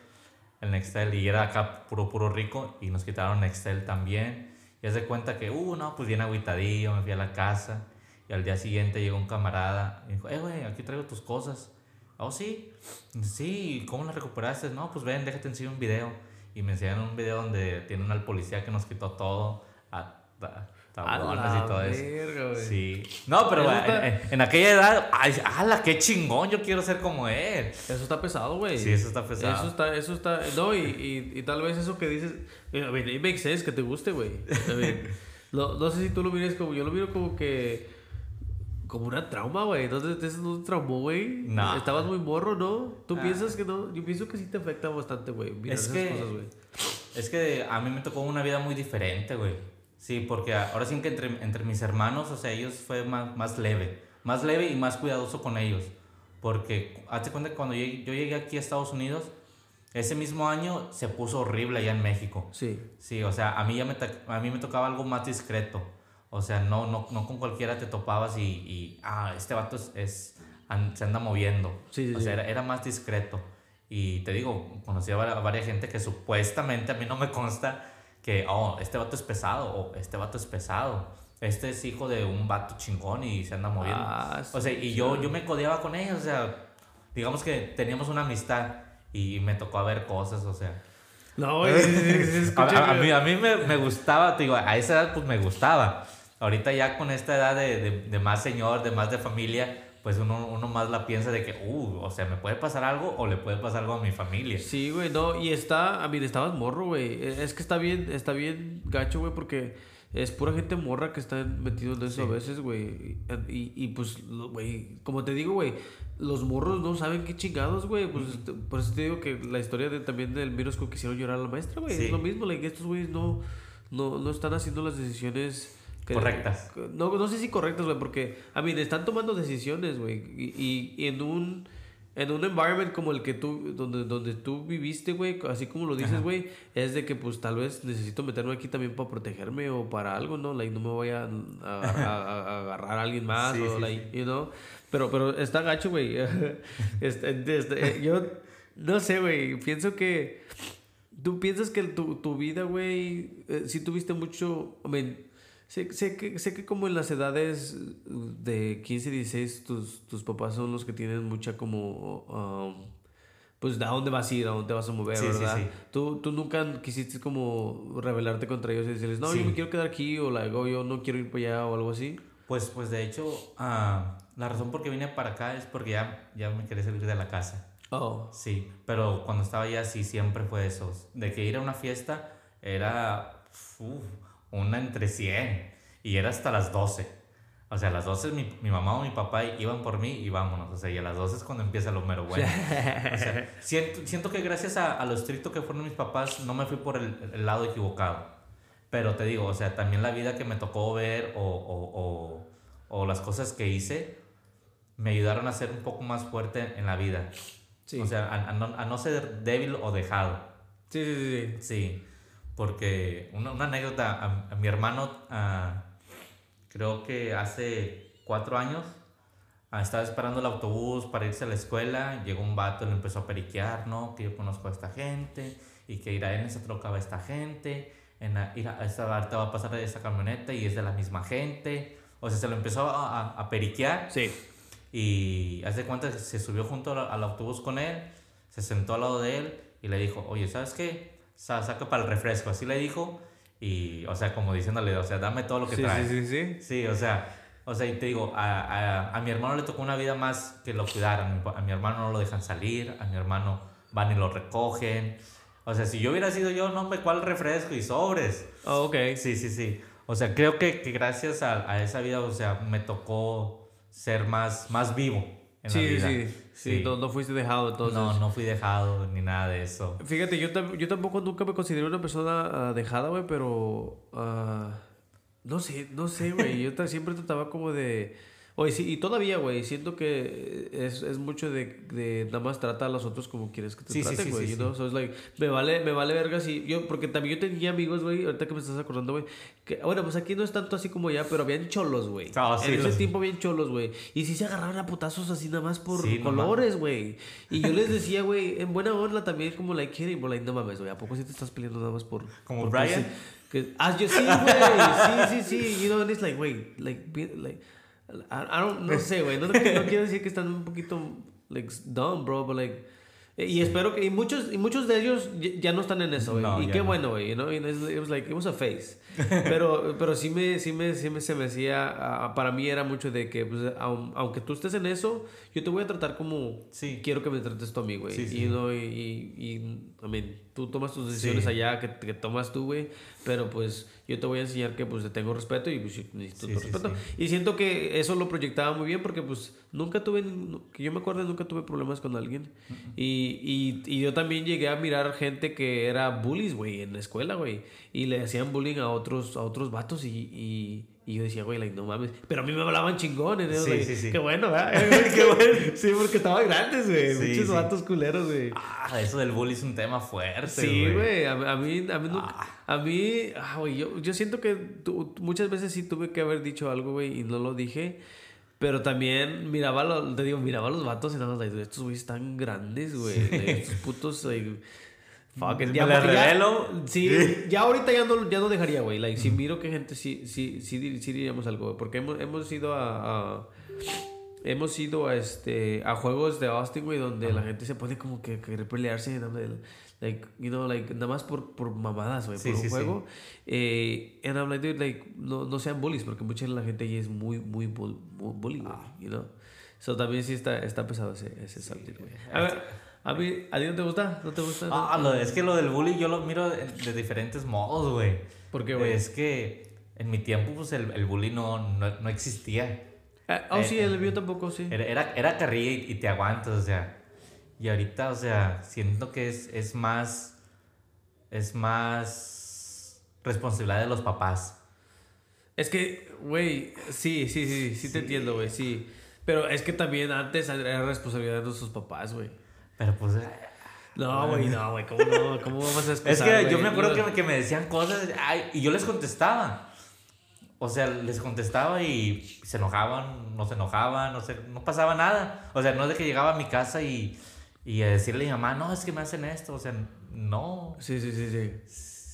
Speaker 2: El Nextel y era acá puro, puro rico y nos quitaron Nextel también. Y haz de cuenta que, uh, no, pues bien agüitadillo, me fui a la casa. Y al día siguiente llegó un camarada y dijo, eh, güey, aquí traigo tus cosas. Oh, sí. Sí, ¿cómo las recuperaste? No, pues ven, déjate enseñar un video. Y me enseñaron un video donde tienen al policía que nos quitó todo. Tablones y todo eso. Sí. No, pero
Speaker 1: está-
Speaker 2: en- en aquella edad, ay, ala, qué chingón, yo quiero ser como él.
Speaker 1: Eso está pesado, güey.
Speaker 2: Sí, eso está pesado.
Speaker 1: Eso está, eso está. No, y, y, y tal vez eso que dices. eh, I mean, it makes sense que te guste, güey. No, no sé si tú lo mires como. Yo lo miro como que. Como una trauma, güey. ¿No te, no te traumó, güey?
Speaker 2: No.
Speaker 1: Estabas muy morro, ¿no? ¿Tú
Speaker 2: Ah.
Speaker 1: piensas que no? Yo pienso que sí te afecta bastante, güey.
Speaker 2: Es
Speaker 1: esas
Speaker 2: que-
Speaker 1: cosas, güey.
Speaker 2: Es que a mí me tocó una vida muy diferente, güey. Sí, porque ahora sí que entre, entre mis hermanos, o sea, ellos fue más, más leve. Más leve y más cuidadoso con ellos. Porque, hazte cuenta que cuando llegué- yo llegué aquí a Estados Unidos, ese mismo año se puso horrible allá en México.
Speaker 1: Sí.
Speaker 2: Sí, o sea, a mí, ya me, a mí me tocaba algo más discreto. O sea, no, no, no con cualquiera te topabas y, y ah, este vato es, es- an- se anda moviendo.
Speaker 1: Sí, sí,
Speaker 2: o sea,
Speaker 1: sí.
Speaker 2: era, era más discreto. Y te digo, conocí a varias gente que supuestamente a mí no me consta que, oh, este vato es pesado o este vato es pesado. Este es hijo de un vato chingón y se anda moviendo.
Speaker 1: Ah,
Speaker 2: o sea,
Speaker 1: sí,
Speaker 2: y
Speaker 1: sí.
Speaker 2: yo, yo me codeaba con ellos, o sea, digamos que teníamos una amistad y me tocó ver cosas, o sea.
Speaker 1: No, sí, sí, sí,
Speaker 2: A, a- a mí, a mí me, me gustaba, te digo, a esa edad pues me gustaba. Ahorita ya con esta edad de, de, de más señor, de más de familia, pues uno, uno más la piensa de que, uh, o sea, me puede pasar algo o le puede pasar algo a mi familia.
Speaker 1: Sí, güey, no, y está, a mí estabas morro, güey. Es que está bien, está bien gacho, güey, porque es pura gente morra que está metido en eso
Speaker 2: Sí.
Speaker 1: a veces, güey. Y, y pues, güey, como te digo, güey, los morros no saben qué chingados, güey. Pues por eso te digo que la historia de, también del Mirosco que hicieron llorar a la maestra, güey.
Speaker 2: Sí.
Speaker 1: Es lo mismo, like, estos güeyes no, no, no están haciendo las decisiones
Speaker 2: Correctas.
Speaker 1: No, no sé si correctas, güey, porque, a mí, están tomando decisiones, güey. Y, y- y en un en un environment como el que tú, donde, donde tú viviste, güey, así como lo dices, güey, es de que pues tal vez necesito meterme aquí también para protegerme o para algo, ¿no? Like, no me voy a, a- a- a agarrar a alguien más
Speaker 2: Sí,
Speaker 1: o,
Speaker 2: sí,
Speaker 1: like, you know. Pero, pero está gacho, güey. Este, este, yo no sé, güey, pienso que tú piensas que tu, tu vida, güey, eh, sí tuviste mucho, I mean, Sé, sé, que, sé que como en las edades de 15, 16, tus, tus papás son los que tienen mucha como... um, pues a dónde vas a ir, a dónde te vas a mover,
Speaker 2: Sí, sí,
Speaker 1: ¿verdad?
Speaker 2: sí.
Speaker 1: Tú, tú nunca quisiste como rebelarte contra ellos y decirles, no,
Speaker 2: Sí.
Speaker 1: yo me quiero quedar aquí o "Oh, yo no quiero ir para allá o algo así.
Speaker 2: Pues, pues de hecho, ah, la razón por qué vine para acá es porque ya, ya me quería salir de la casa.
Speaker 1: Oh,
Speaker 2: Sí, pero cuando estaba allá sí siempre fue eso. De que ir a una fiesta era uf, una entre 100 y era hasta las 12. O sea, a las 12 mi, mi mamá o mi papá iban por mí y vámonos. O sea, y a las 12 es cuando empieza lo mero bueno. O sea, siento, siento que gracias a, a lo estricto que fueron mis papás no me fui por el, el lado equivocado. Pero te digo, o sea, también la vida que me tocó ver o, o, o, o las cosas que hice me ayudaron a ser un poco más fuerte en la vida.
Speaker 1: sí.
Speaker 2: O sea, a, a no, a no ser débil o dejado.
Speaker 1: sí, sí, sí, sí.
Speaker 2: Sí, porque una, una anécdota, a, a mi hermano, ah, creo que hace cuatro años, ah, estaba esperando el autobús para irse a la escuela, llegó un vato y le empezó a periquear, ¿no? Que yo conozco a esta gente y que irá en esa troca va esta gente, en la, ir a esta parte va a pasar esa camioneta y es de la misma gente. O sea, se lo empezó a, a, a periquear
Speaker 1: Sí.
Speaker 2: y hace cuenta se subió junto al, al autobús con él, se sentó al lado de él y le dijo, oye, ¿sabes qué? Sa- saca para el refresco. Así le dijo. Y, o sea, como diciéndole, o sea, dame todo lo que
Speaker 1: Sí,
Speaker 2: traes.
Speaker 1: sí, sí, sí.
Speaker 2: Sí, o sea, o sea, y te digo, a, a, a mi hermano le tocó una vida más que lo cuidaran. A mi, hermano no lo dejan salir, a mi hermano van y lo recogen. O sea, si yo hubiera sido yo, no, hombre, ¿cuál refresco y sobres?
Speaker 1: Oh, ok.
Speaker 2: Sí, sí, sí. O sea, creo que, que gracias a, a esa vida, o sea, me tocó ser más, más vivo en
Speaker 1: Sí,
Speaker 2: la vida.
Speaker 1: sí, sí. No, no fuiste dejado entonces.
Speaker 2: no, no fui dejado ni nada de eso.
Speaker 1: Fíjate, yo, yo tampoco nunca me considero una persona ah, dejada, güey, pero... ah, no sé, no sé, güey. Yo siempre trataba como de... Oye, sí, y todavía, güey, siento que es, es mucho de, de nada más trata a los otros como quieres que te
Speaker 2: Sí, sí,
Speaker 1: traten,
Speaker 2: sí,
Speaker 1: güey.
Speaker 2: sí,
Speaker 1: you know? So it's like, me vale, me vale verga si yo, porque también yo tenía amigos, güey, ahorita que me estás acordando, güey, que, bueno, pues aquí no es tanto así como ya, pero habían cholos, güey.
Speaker 2: Ah, sí,
Speaker 1: en ese tiempo habían cholos, güey. Y sí se agarraban a putazos así nada más por
Speaker 2: Sí,
Speaker 1: colores, güey. Y yo les decía, güey, en buena onda también como like kidding, like, no mames, güey, ¿a poco sí te estás peleando nada más por...
Speaker 2: Como
Speaker 1: por
Speaker 2: Brian?
Speaker 1: Que, ah, yo sí, güey, sí, sí, sí, you know, and it's like, güey, like, like, I, I don't, no sé, güey, no, no quiero decir que están un poquito, like, dumb, bro, but like, eh, y espero que, y muchos, y muchos de ellos ya, no están en eso, güey,
Speaker 2: No,
Speaker 1: y qué
Speaker 2: no.
Speaker 1: bueno, güey, you know, it was like, it was a phase, pero, pero sí me, sí me, sí me, se me hacía, para mí era mucho de que, pues, aun- aunque tú estés en eso, yo te voy a tratar como
Speaker 2: Sí.
Speaker 1: quiero que me trates tú a mí, güey,
Speaker 2: Sí, sí.
Speaker 1: y, no, y, y, I mean, tú tomas tus decisiones allá que, que tomas tú, güey, pero pues yo te voy a enseñar que pues te tengo respeto y pues necesito tu respeto. Y siento que eso lo proyectaba muy bien porque pues nunca tuve, que yo me acuerdo, nunca tuve problemas con alguien. Y, y, y yo también llegué a mirar gente que era bullies, güey, en la escuela, güey. Y le hacían bullying a otros, a otros vatos y... y y yo decía, güey, like, no mames. Pero a mí me hablaban chingones. ¿no?
Speaker 2: Sí,
Speaker 1: Like,
Speaker 2: sí, sí.
Speaker 1: Qué bueno, ¿verdad? Qué bueno. Sí, porque estaban grandes, güey.
Speaker 2: Sí,
Speaker 1: Muchos
Speaker 2: sí.
Speaker 1: vatos culeros, güey.
Speaker 2: Ah, eso del bully es un tema fuerte,
Speaker 1: Sí, güey. A, a mí, a mí, nunca-
Speaker 2: Ah.
Speaker 1: a mí, ah, güey, yo, yo siento que muchas veces sí tuve que haber dicho algo, güey, y no lo dije. Pero también miraba, lo- te digo, miraba a los vatos y nada más, like, estos güeyes están grandes, güey. estos putos, like, fuck.
Speaker 2: ¿Me
Speaker 1: Ya,
Speaker 2: les
Speaker 1: porque ya-
Speaker 2: revelo?
Speaker 1: sí, ya ahorita ya no, ya no dejaría, güey. Like, si miro que gente sí, sí, sí, sí diríamos algo, güey. Porque hemos, hemos ido a... a- Hemos ido a este a juegos de Austin, güey, donde la gente se pone como que querer pelearse, like, you know, like, nada más por, por mamadas, güey,
Speaker 2: Sí,
Speaker 1: por un
Speaker 2: sí, sí.
Speaker 1: juego. Eh, and I'm like, dude, like, no, no sean bullies, porque mucha de la gente ahí es muy, muy, bull, muy bully, güey,
Speaker 2: Ah.
Speaker 1: you know. So también sí está, está pesado ese, ese subject, güey. A ver, a mí, ¿a ti no te gusta? ¿No te gusta?
Speaker 2: Ah, lo- es que lo del bully yo lo miro de, de diferentes modos, güey.
Speaker 1: ¿Por qué, güey?
Speaker 2: Es que en mi tiempo, pues el, el bully no, no, no existía.
Speaker 1: Ah, oh, sí,
Speaker 2: eh,
Speaker 1: el mío tampoco, sí.
Speaker 2: Era, era, era carrilla y, y te aguantas, o sea. Y ahorita, o sea, siento que es, es más. Es más. Responsabilidad de los papás.
Speaker 1: Es que, güey, sí, sí, sí, sí te entiendo, güey, sí. Pero es que también antes era responsabilidad de nuestros papás, güey.
Speaker 2: Pero pues.
Speaker 1: No, güey, no, güey, ¿cómo no? ¿Cómo vamos a excusar,
Speaker 2: Es que yo me acuerdo que, me- que me decían cosas ay, y yo les contestaba. O sea, les contestaba y se enojaban, no se enojaban, no, sé, no pasaba nada. O sea, no es de que llegaba a mi casa y, y a decirle a mi mamá, no, es que me hacen esto. O sea, no.
Speaker 1: Sí, sí, sí, sí.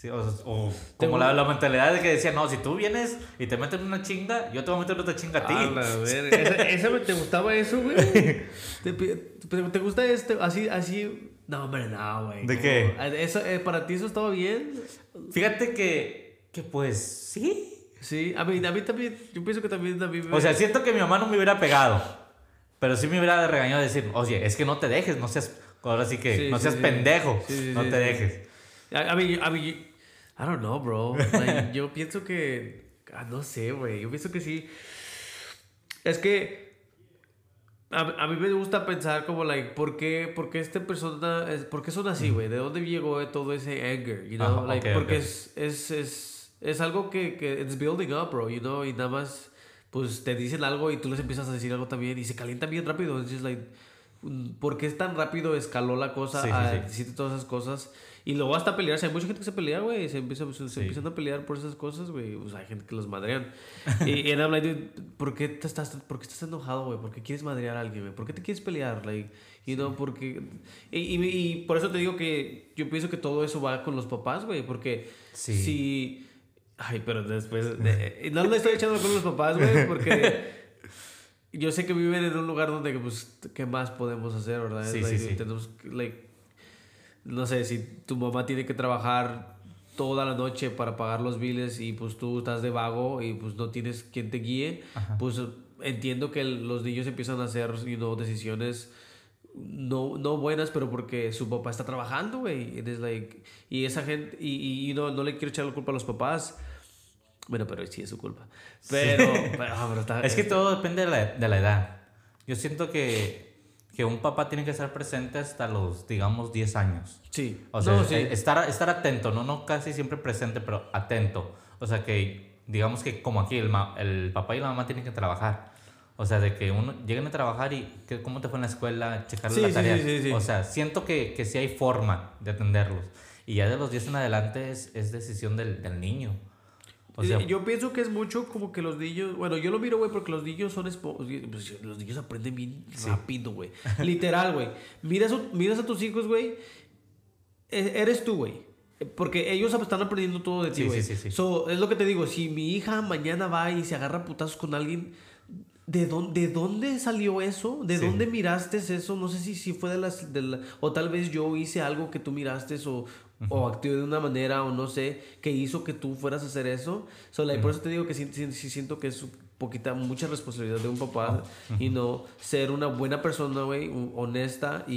Speaker 2: Sí, o, o como la, la mentalidad de que decía, no, si tú vienes y te meten una chinga, yo te voy a meter otra chinga a ti.
Speaker 1: A verga. ¿Esa, esa- ¿Te gustaba eso, güey? ¿Te, te, te gusta este? Así, así. No, hombre, no, güey.
Speaker 2: ¿De qué?
Speaker 1: Eso, eh, ¿Para ti eso estaba bien?
Speaker 2: Fíjate que, que pues sí.
Speaker 1: Sí, a mí, a mí también. Yo pienso que también a mí me-
Speaker 2: O sea, siento que mi mamá no me hubiera pegado. Pero sí me hubiera regañado de decir, oye, es que no te dejes, no seas. Ahora sí que
Speaker 1: Sí,
Speaker 2: no seas
Speaker 1: sí.
Speaker 2: pendejo. No te dejes.
Speaker 1: A, a mí, a mí, I don't know, bro. Like, yo pienso que, ah, no sé, güey. Yo pienso que sí. Es que a, a mí me gusta pensar como, like, ¿por qué, por qué esta persona, es, por qué son así, güey? ¿De dónde llegó todo ese anger, you know?
Speaker 2: Ajá,
Speaker 1: like, porque
Speaker 2: ok.
Speaker 1: Es, es, es, es algo que, que it's building up, bro, you know? Y nada más, pues, te dicen algo y tú les empiezas a decir algo también y se calientan bien rápido. Just like, ¿por qué tan rápido escaló la cosa
Speaker 2: Sí, sí,
Speaker 1: a
Speaker 2: sí.
Speaker 1: decirte todas esas cosas? Y luego hasta pelearse. Hay mucha gente que se pelea, güey. Se, empieza, se, se
Speaker 2: Sí.
Speaker 1: empiezan a pelear por esas cosas, güey. O sea, hay gente que los madrean. y, y I'm like, dude, ¿por qué, te estás, ¿por qué estás enojado, güey? ¿Por qué quieres madrear a alguien, güey? ¿Por qué te quieres pelear? Like, you know, porque... Y, y, y por eso te digo que yo pienso que todo eso va con los papás, güey. Porque
Speaker 2: Sí.
Speaker 1: si... Ay, pero después... de- no le estoy echando con los papás, güey, porque... Yo sé que viven en un lugar donde, pues, ¿qué más podemos hacer, verdad?
Speaker 2: Sí,
Speaker 1: Like,
Speaker 2: sí, sí.
Speaker 1: Tenemos, like, no sé, si tu mamá tiene que trabajar toda la noche para pagar los biles y pues tú estás de vago y pues no tienes quien te guíe, pues entiendo que los niños empiezan a hacer, you know, decisiones no, no buenas, pero porque su papá está trabajando, güey. Like- Y esa gente, y, y know, no le quiero echar la culpa a los papás. Bueno, pero sí es su culpa. Pero, pero, ah, pero está-
Speaker 2: Es que todo depende de la, de la edad. Yo siento que, que un papá tiene que estar presente hasta los, digamos, 10 años.
Speaker 1: Sí.
Speaker 2: O sea,
Speaker 1: no, sí.
Speaker 2: eh, estar, estar atento, no, no casi siempre presente, pero atento. O sea, que digamos que como aquí el, ma- el papá y la mamá tienen que trabajar. O sea, de que uno lleguen a trabajar y que, cómo te fue en la escuela, checarle
Speaker 1: Sí,
Speaker 2: la tarea.
Speaker 1: sí, sí, sí.
Speaker 2: O sea, siento que, que sí hay forma de atenderlos. Y ya de los 10 en adelante es, es decisión del, del niño. O sea,
Speaker 1: yo pienso que es mucho como que los niños, bueno, yo lo miro, güey, porque los niños son, pues, los niños aprenden bien rápido, güey. Literal, güey. Miras, miras a tus hijos, güey, e- eres tú, güey. Porque ellos están aprendiendo todo de ti, güey.
Speaker 2: sí, sí, sí.
Speaker 1: So, es lo que te digo, si mi hija mañana va y se agarra putazos con alguien, ¿de dónde, de dónde salió eso? ¿De
Speaker 2: Sí.
Speaker 1: dónde miraste eso? No sé si, si fue de las, de la- O tal vez yo hice algo que tú miraste o, o actué de una manera o no sé, que hizo que tú fueras a hacer eso. So, like, Por eso te digo que sí, sí- sí siento que es poquita, mucha responsabilidad de un papá y no ser una buena persona, güey, honesta y,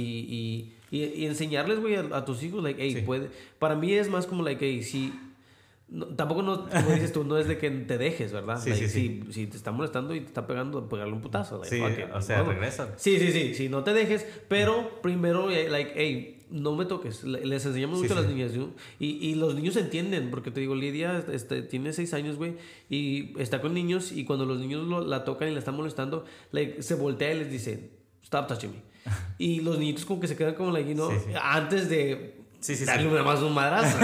Speaker 1: y, y, y enseñarles, güey, a, a tus hijos, like, hey,
Speaker 2: Sí.
Speaker 1: puede... Para mí es más como, like, hey, si... no- tampoco no, como dices tú, no es de que te dejes, ¿verdad?
Speaker 2: Sí,
Speaker 1: Like,
Speaker 2: sí,
Speaker 1: Si, si te está molestando y te está pegando, pegarle un putazo. like,
Speaker 2: Sí,
Speaker 1: it,
Speaker 2: o sea,
Speaker 1: vamos.
Speaker 2: regresa.
Speaker 1: Sí, sí, sí, sí, no te dejes, pero primero, eh, like, hey, no me toques. Le- Les enseñamos
Speaker 2: Sí,
Speaker 1: mucho a las
Speaker 2: sí.
Speaker 1: niñas, ¿no? Y, y los niños entienden, porque te digo, Lidia este, tiene seis años, güey, y está con niños, y cuando los niños lo- la tocan y la están molestando, like, se voltea y les dice, stop touching me. y los niñitos como que se quedan como, like, you know,
Speaker 2: Sí, sí.
Speaker 1: antes de
Speaker 2: Sí, sí, sí.
Speaker 1: darle nada más un madrazo,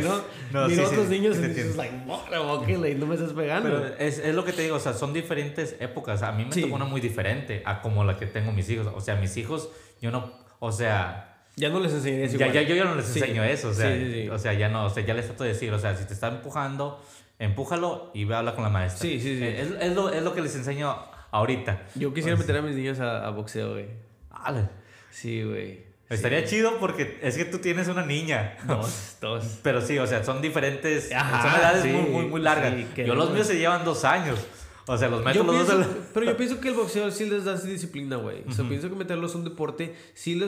Speaker 1: know?
Speaker 2: No,
Speaker 1: Mira
Speaker 2: sí, sí,
Speaker 1: otros niños
Speaker 2: sí
Speaker 1: y
Speaker 2: te
Speaker 1: dices, like, "Mora, ok, like, no me estás pegando.
Speaker 2: Pero es, es lo que te digo, o sea, son diferentes épocas. A mí me
Speaker 1: Sí.
Speaker 2: tocó una muy diferente a como la que tengo mis hijos. O sea, mis hijos, yo no, o sea,
Speaker 1: ya no les enseñarías
Speaker 2: ya,
Speaker 1: igual.
Speaker 2: ya, yo ya no les
Speaker 1: Sí.
Speaker 2: enseño eso. O sea,
Speaker 1: Sí, sí,
Speaker 2: o sea, ya no, o sea, ya les trato de decir, o sea, si te está empujando, empújalo y ve a hablar con la maestra.
Speaker 1: Sí, sí, sí.
Speaker 2: Eh, Es, es, lo, es lo que les enseño ahorita.
Speaker 1: Yo quisiera meter a mis niños a, a boxeo, güey.
Speaker 2: Ale,
Speaker 1: Sí, güey.
Speaker 2: Estaría chido porque es que tú tienes una niña.
Speaker 1: Dos, dos.
Speaker 2: Pero sí, o sea, son diferentes,
Speaker 1: Ajá,
Speaker 2: son edades muy, muy, muy largas. yo los míos se llevan dos años. O sea, los meto
Speaker 1: Yo
Speaker 2: los
Speaker 1: pienso,
Speaker 2: dos. la-
Speaker 1: pero yo pienso que el boxeo sí les da disciplina, güey. O sea, pienso que meterlos a un deporte, sí.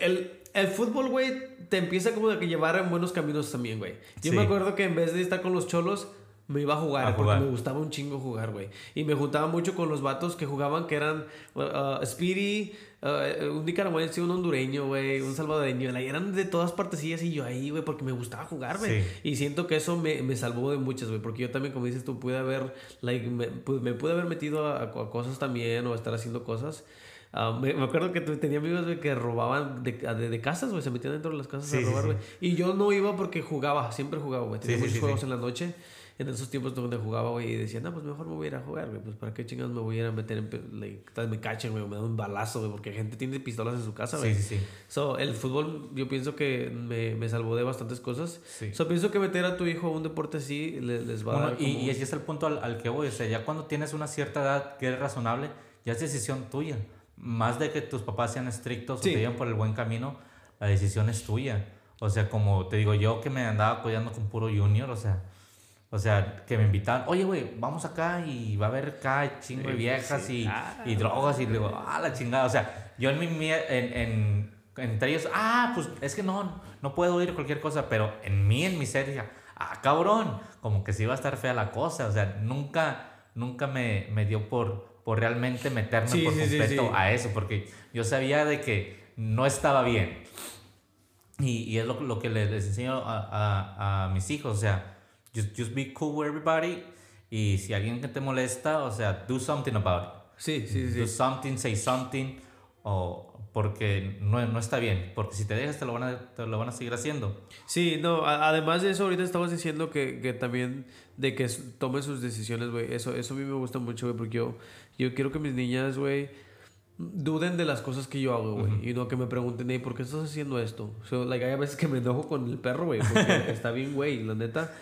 Speaker 1: El, el fútbol, güey, te empieza como a que llevar en buenos caminos también, güey. Yo
Speaker 2: Sí.
Speaker 1: me acuerdo que en vez de estar con los cholos, me iba a jugar,
Speaker 2: A
Speaker 1: porque
Speaker 2: jugar.
Speaker 1: me gustaba un chingo jugar, güey. Y me juntaba mucho con los vatos que jugaban, que eran uh, uh, Speedy, uh, un nicaragüense, un hondureño, güey, un salvadoreño. eran de todas partecillas y yo ahí, güey, porque me gustaba jugar, güey.
Speaker 2: Sí.
Speaker 1: Y siento que eso me, me salvó de muchas, güey, porque yo también, como dices tú, pude haber, like, me, pu- me pude haber metido a, a cosas también o estar haciendo cosas. Ah, me, me acuerdo que tenía amigos, que robaban de, de, de casas, güey, se metían dentro de las casas
Speaker 2: Sí,
Speaker 1: a
Speaker 2: sí,
Speaker 1: robar,
Speaker 2: sí.
Speaker 1: güey. Y yo no iba porque jugaba, siempre jugaba, güey. Tenía
Speaker 2: Sí, sí,
Speaker 1: muchos
Speaker 2: sí,
Speaker 1: juegos
Speaker 2: sí.
Speaker 1: en la noche. En esos tiempos donde jugaba, güey, y decía, no, pues mejor me voy a ir a jugar, güey. Pues para qué chingados me voy a ir a meter en. like, tal me cachen, güey, me dan un balazo, güey, porque gente tiene pistolas en su casa, güey.
Speaker 2: Sí, sí, sí.
Speaker 1: So, el fútbol yo pienso que me, me salvó de bastantes cosas.
Speaker 2: Sí.
Speaker 1: So, pienso que meter a tu hijo a un deporte así le- les, va a
Speaker 2: Bueno,
Speaker 1: dar
Speaker 2: y,
Speaker 1: como-
Speaker 2: y ese es el punto al, al que voy. O sea, ya cuando tienes una cierta edad que es razonable, ya es decisión tuya. Más de que tus papás sean estrictos
Speaker 1: Sí.
Speaker 2: o te lleven por el buen camino, la decisión es tuya. O sea, como te digo yo que me andaba apoyando con puro junior, o sea, o sea, que me invitaban, oye, güey, vamos acá y va a haber acá chingo de viejas
Speaker 1: sí.
Speaker 2: y,
Speaker 1: Ah.
Speaker 2: y drogas y digo, ah, la chingada. O sea, yo en mi, en, en, entre ellos, ah, pues es que no, no puedo ir cualquier cosa, pero en mí, en mi ser, ah, cabrón, como que sí iba a estar fea la cosa. O sea, nunca, nunca me, me dio por, por realmente meterme
Speaker 1: Sí,
Speaker 2: por
Speaker 1: sí,
Speaker 2: completo
Speaker 1: sí.
Speaker 2: a eso, porque yo sabía de que no estaba bien. Y, y es lo, lo que les, les enseño a, a, a mis hijos, o sea, just, just be cool with everybody. Y si alguien que te molesta, o sea, do something about it.
Speaker 1: Sí, sí, sí.
Speaker 2: Do something, say something, o porque no, no está bien. Porque si te dejas, te lo van a, te lo van a seguir haciendo.
Speaker 1: Sí, no, a- además de eso, ahorita estabas diciendo que, que también de que s- tome sus decisiones, güey. Eso, eso a mí me gusta mucho, güey, porque yo, yo quiero que mis niñas, güey, duden de las cosas que yo hago, güey. Y no que me pregunten, hey, ¿por qué estás haciendo esto? So, like, hay veces que me enojo con el perro, güey, porque está bien, güey, la neta.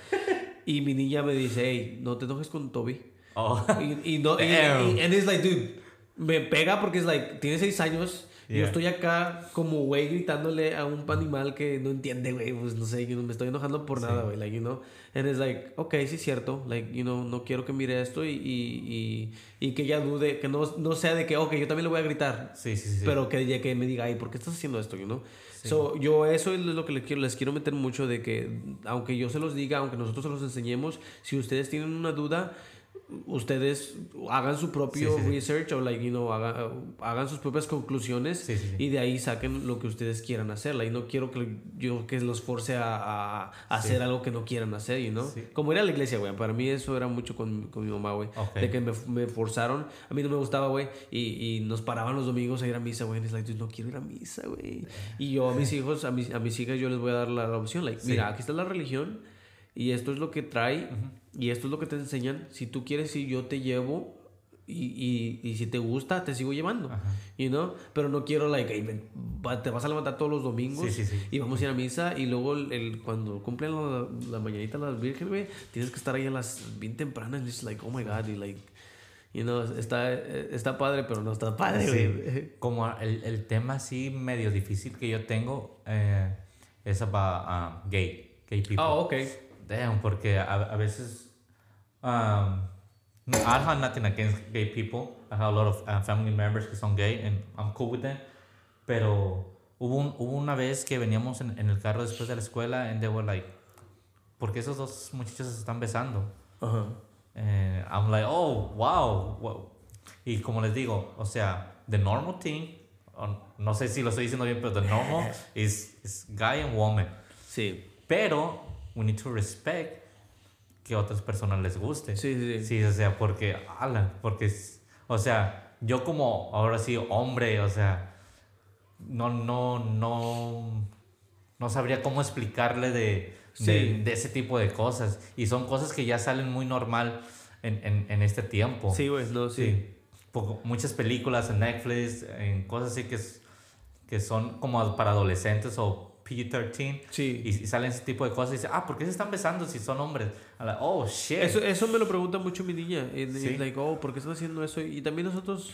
Speaker 1: Y mi niña me dice, hey, no te enojes con Toby.
Speaker 2: Oh.
Speaker 1: Y, y no, y, y- and it's like, dude, me pega porque es like, tiene seis años. Yo estoy acá como güey gritándole a un animal que no entiende, güey. Pues no sé, you know, me estoy enojando por nada, güey. Like, you know. And it's like, ok, sí es cierto. Like, you know, no quiero que mire esto y, y, y, y que ella dude, que no, no sea de que, ok, yo también le voy a gritar.
Speaker 2: Sí, sí, sí.
Speaker 1: Pero que ella que me diga, ay, ¿por qué estás haciendo esto? You know? So, yo eso es lo que les quiero, les quiero meter mucho de que, aunque yo se los diga, aunque nosotros se los enseñemos, si ustedes tienen una duda, ustedes hagan su propio
Speaker 2: Sí, sí, sí.
Speaker 1: research o like you know hagan, hagan sus propias conclusiones y de ahí saquen lo que ustedes quieran hacer. Like, no quiero que yo que los force a, a- a hacer algo que no quieran hacer you know. Como ir a la iglesia güey. Para mí eso era mucho con, con mi mamá güey. De que me, me forzaron. A mí no me gustaba güey. Y, y nos paraban los domingos a ir a misa güey. Y es like no quiero ir a misa güey y yo a mis hijos a mis, a mis hijas yo les voy a dar la, la opción. Like mira aquí está la religión y esto es lo que trae y esto es lo que te enseñan. Si tú quieres ir, yo te llevo y, y, y si te gusta, te sigo llevando. You know? Pero no quiero, like, "Ey, ven, va- te vas a levantar todos los domingos
Speaker 2: Sí, sí, sí.
Speaker 1: y vamos a ir a misa y luego el, el- cuando cumplen la, la mañanita las virgen, tienes que estar ahí a las bien tempranas y es like, oh my God, y like, you know, está, está padre, pero no está padre, güey.
Speaker 2: Sí. Como el, el tema así medio difícil que yo tengo eh, es about um, gay, gay people.
Speaker 1: Oh, ok.
Speaker 2: Damn, porque a, a veces um, I have nothing against gay people. I have a lot of uh, family members que son gay and I'm cool with them. Pero hubo, un- hubo una vez que veníamos en, en el carro después de la escuela and they were like, ¿por qué esos dos muchachos se están besando?
Speaker 1: Ajá.
Speaker 2: Eh, I'm like, oh, wow, wow. Y como les digo, o sea, the normal thing, no sé si lo estoy diciendo bien, pero the normal is, is guy and woman.
Speaker 1: Sí.
Speaker 2: Pero we need to respect que a otras personas les guste.
Speaker 1: Sí, sí, sí.
Speaker 2: O sea, porque, ala, porque, o sea, yo como ahora sí, hombre, o sea, no, no, no, no sabría cómo explicarle de, de,
Speaker 1: Sí.
Speaker 2: de ese tipo de cosas. Y son cosas que ya salen muy normal en, en, en este tiempo.
Speaker 1: Sí, güey, no, sí.
Speaker 2: Sí. Muchas películas en Netflix, en cosas así que, que son como para adolescentes o PG-13.
Speaker 1: Sí.
Speaker 2: Y, y salen ese tipo de cosas y dicen, ah, ¿por qué se están besando si son hombres? Like, oh, shit.
Speaker 1: Eso, eso me lo pregunta mucho mi niña. Y, y
Speaker 2: Sí.
Speaker 1: like, oh, ¿por qué están haciendo eso? Y también nosotros,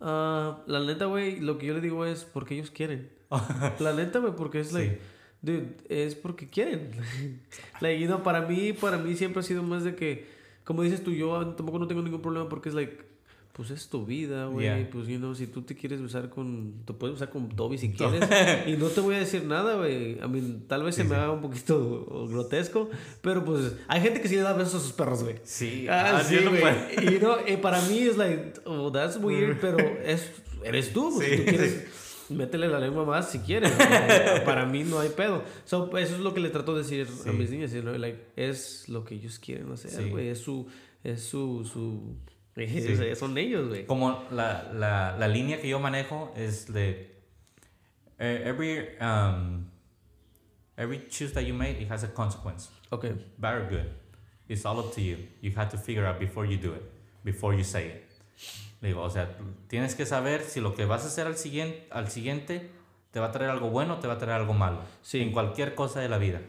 Speaker 1: ah, la neta, güey, lo que yo le digo es porque ellos quieren. la neta, güey, porque es like,
Speaker 2: Sí.
Speaker 1: dude, es porque quieren. like, you know, para mí, para mí siempre ha sido más de que, como dices tú, yo tampoco no tengo ningún problema porque es like, pues es tu vida, güey.
Speaker 2: Yeah.
Speaker 1: Pues, you know, si tú te quieres besar con, te puedes besar con Toby si quieres. y no te voy a decir nada, güey. I mean, tal vez se me haga un poquito grotesco, pero pues hay gente que sí le da besos a sus perros, güey.
Speaker 2: Sí,
Speaker 1: Ah,
Speaker 2: ah,
Speaker 1: sí,
Speaker 2: no
Speaker 1: güey.
Speaker 2: puedo.
Speaker 1: Y no, y para mí es like, oh, that's weird, pero es, eres tú. güey.
Speaker 2: Sí,
Speaker 1: Si tú quieres, métele la lengua más si quieres. para mí no hay pedo. So, eso es lo que le trato de decir a
Speaker 2: Sí.
Speaker 1: mis niñas. you know, like, es lo que ellos quieren hacer,
Speaker 2: Sí.
Speaker 1: güey. Es su, es su, su, sea, son ellos, güey.
Speaker 2: Como la, la, la línea que yo manejo es de eh, every um, every choice that you make it has a consequence.
Speaker 1: Ok.
Speaker 2: Bad or good. It's all up to you. You have to figure out before you do it, before you say it. Le Digo, o sea, tienes que saber si lo que vas a hacer al siguiente, al siguiente te va a traer algo bueno o te va a traer algo malo.
Speaker 1: Sí.
Speaker 2: En cualquier cosa de la vida.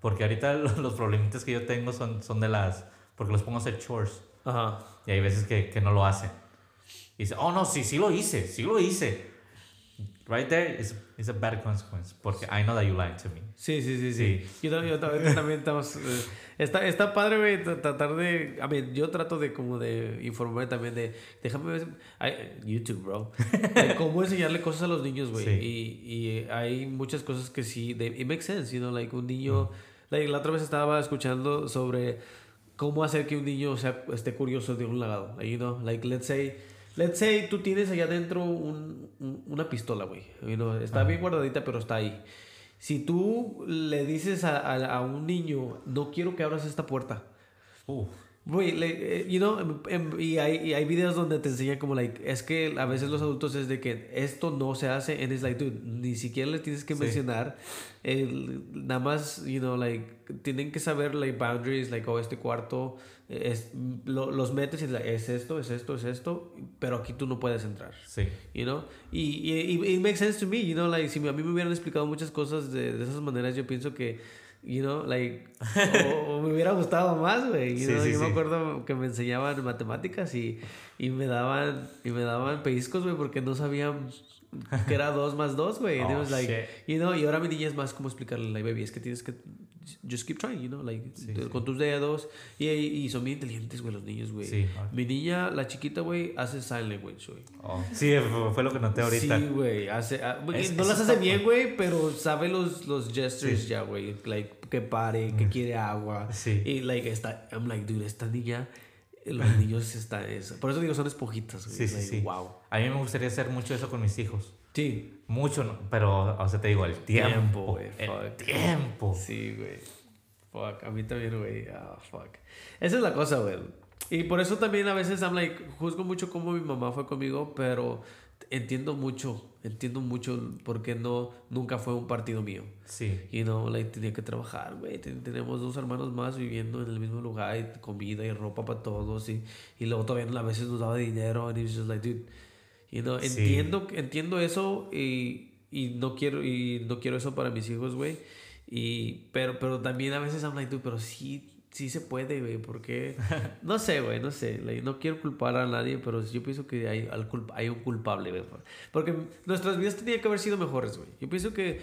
Speaker 2: Porque ahorita los los problemitas que yo tengo son, son de las... Porque los pongo a hacer chores.
Speaker 1: Ajá.
Speaker 2: Y hay veces que, que no lo hacen. Y dice, oh no, sí, sí lo hice, sí lo hice. Right there is, is a bad consequence. Porque I know that you lied to me.
Speaker 1: Sí, sí, sí, sí. Yo, también- yo también, estamos... eh, está, está padre, güey, tra- tratar de... A ver, yo trato de como de informarme también de... Déjame ver... ay, YouTube, bro. De cómo enseñarle cosas a los niños, güey.
Speaker 2: Sí.
Speaker 1: Y, y hay muchas cosas que sí... De, it makes sense, you know, like un niño... Like, la otra vez estaba escuchando sobre cómo hacer que un niño sea, esté curioso de un lado. You know, like, let's say... Let's say tú tienes allá adentro un, un- una pistola, güey. You know, está bien guardadita, pero está ahí. Si tú le dices a, a- a un niño, no quiero que abras esta puerta.
Speaker 2: Uf.
Speaker 1: Güey, le- eh, you know, em- em- y, hay, y hay videos donde te enseñan como, like, es que a veces los adultos es de que esto no se hace, and it's like, dude, ni siquiera le tienes que
Speaker 2: Sí.
Speaker 1: mencionar, nada más, you know, like, tienen que saber, like, boundaries, like, oh, este cuarto, es, lo- los metes y like, es esto, es esto, es esto, pero aquí tú no puedes entrar.
Speaker 2: Sí.
Speaker 1: You know? Y, y, y it makes sense to me, you know, like, si a mí me hubieran explicado muchas cosas de, de esas maneras, yo pienso que, you know, like, o, o me hubiera gustado más, güey. you know?
Speaker 2: sí,
Speaker 1: yo me acuerdo que me enseñaban matemáticas y, y me daban, y me daban pellizcos, güey, porque no sabían que era dos más dos, güey. And it
Speaker 2: Oh,
Speaker 1: like, you know, y ahora mi niña es más como explicarle, like, baby, es que tienes que just keep trying, you know, like, con tus dedos. Y, y son bien inteligentes, güey, los niños, güey.
Speaker 2: Sí.
Speaker 1: Mi niña, la chiquita, güey, hace sign language, güey.
Speaker 2: Oh. Sí, fue, fue lo que noté ahorita.
Speaker 1: Sí, güey. Hace, ah,
Speaker 2: Es-
Speaker 1: no
Speaker 2: eso
Speaker 1: las hace
Speaker 2: está-
Speaker 1: bien, güey, pero sabe los, los gestures
Speaker 2: Sí.
Speaker 1: ya, güey. Like, que pare, que quiere agua.
Speaker 2: Sí.
Speaker 1: Y, like, está, I'm like, dude, esta niña los niños están... Es, por eso digo, son esponjitas. güey.
Speaker 2: Sí, sí,
Speaker 1: Like,
Speaker 2: sí.
Speaker 1: Wow.
Speaker 2: A mí me gustaría hacer mucho eso con mis hijos.
Speaker 1: Sí.
Speaker 2: Mucho, no- pero, o sea, te digo, el tiempo. El tiempo.
Speaker 1: Sí, güey. Fuck, a mí también, güey. Ah, fuck. Esa es la cosa, güey. Y por eso también a veces I'm like, juzgo mucho cómo mi mamá fue conmigo, pero entiendo mucho, entiendo mucho por qué no, nunca fue un partido mío.
Speaker 2: Sí.
Speaker 1: Y no, like, tenía que trabajar, güey. Ten- Tenemos dos hermanos más viviendo en el mismo lugar, y comida y ropa para todos. Y, y luego todavía a veces nos daba dinero. And it's just like, dude, you know,
Speaker 2: Sí.
Speaker 1: entiendo, entiendo eso y, y, no quiero, y no quiero eso para mis hijos, güey. Y, pero, pero también a veces I'm like, dude, pero sí, sí se puede, güey. Porque, no sé, güey, no sé. like, no quiero culpar a nadie, pero yo pienso que hay, hay un culpable, güey. Porque nuestras vidas tenían que haber sido mejores, güey. Yo pienso que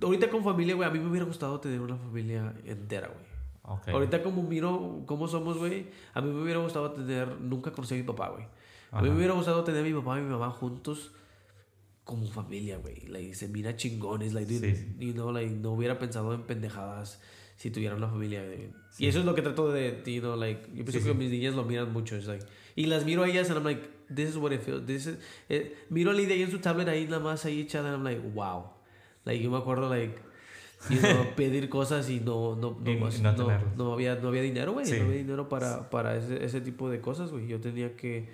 Speaker 1: ahorita con familia, güey, a mí me hubiera gustado tener una familia entera, güey.
Speaker 2: Ok.
Speaker 1: Ahorita como miro cómo somos, güey, a mí me hubiera gustado tener, nunca conocí a mi papá, güey. A mí
Speaker 2: Ajá.
Speaker 1: me hubiera gustado tener a mi papá y mi mamá juntos como familia, güey. Like, se mira chingones, like, dude,
Speaker 2: Sí, sí.
Speaker 1: you know, like, no hubiera pensado en pendejadas si tuviera una familia. güey. Y eso es lo que trato de, you know, like, yo pienso
Speaker 2: Sí,
Speaker 1: que
Speaker 2: sí.
Speaker 1: mis niñas lo miran mucho, like, y las miro a ellas and I'm like, this is what it feels, this is, eh, miro a Lidia ahí en su tablet ahí nada más ahí echada and I'm like, wow. Like, yo me acuerdo, like, you know, pedir cosas y no, no, no,
Speaker 2: Y-
Speaker 1: más-
Speaker 2: no
Speaker 1: no, no había, no había dinero, güey.
Speaker 2: Sí.
Speaker 1: No había dinero para, para ese, ese tipo de cosas, güey. Yo tenía que,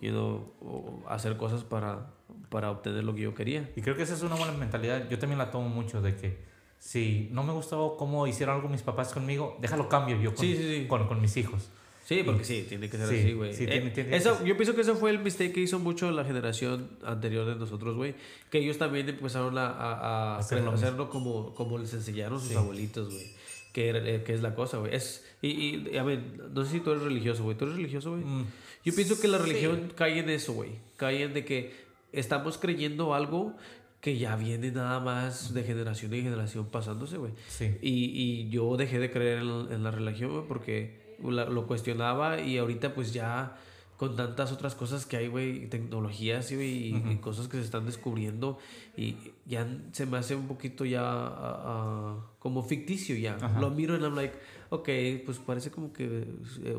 Speaker 1: you know, o- hacer cosas para, para obtener lo que yo quería.
Speaker 2: Y creo que esa es una buena mentalidad. Yo también la tomo mucho de que si no me gustó cómo hicieron algo mis papás conmigo, déjalo cambio yo con,
Speaker 1: Sí, sí, sí.
Speaker 2: con, con mis hijos.
Speaker 1: Sí, porque sí, tiene que ser
Speaker 2: Sí,
Speaker 1: así, güey. Eh, eso, yo pienso que eso fue el mistake que hizo mucho la generación anterior de nosotros, güey. Que ellos también empezaron a, a, a
Speaker 2: Hacer lo
Speaker 1: hacerlo como, como les enseñaron sus abuelitos, güey. Que, eh, que es la cosa, güey. Es, y, y, a ver, no sé si tú eres religioso, güey. ¿Tú eres religioso, güey?
Speaker 2: Mm,
Speaker 1: Yo pienso que la religión cae en eso, güey. Cae en de que estamos creyendo algo que ya viene nada más de generación en generación pasándose, güey.
Speaker 2: sí.
Speaker 1: Y, y yo dejé de creer en, en la religión, güey, porque la- lo cuestionaba y ahorita pues ya con tantas otras cosas que hay, güey, tecnologías güey, y, y cosas que se están descubriendo y ya se me hace un poquito ya ah, ah, como ficticio ya.
Speaker 2: Ajá.
Speaker 1: Lo miro y I'm like, ok, pues parece como que eh,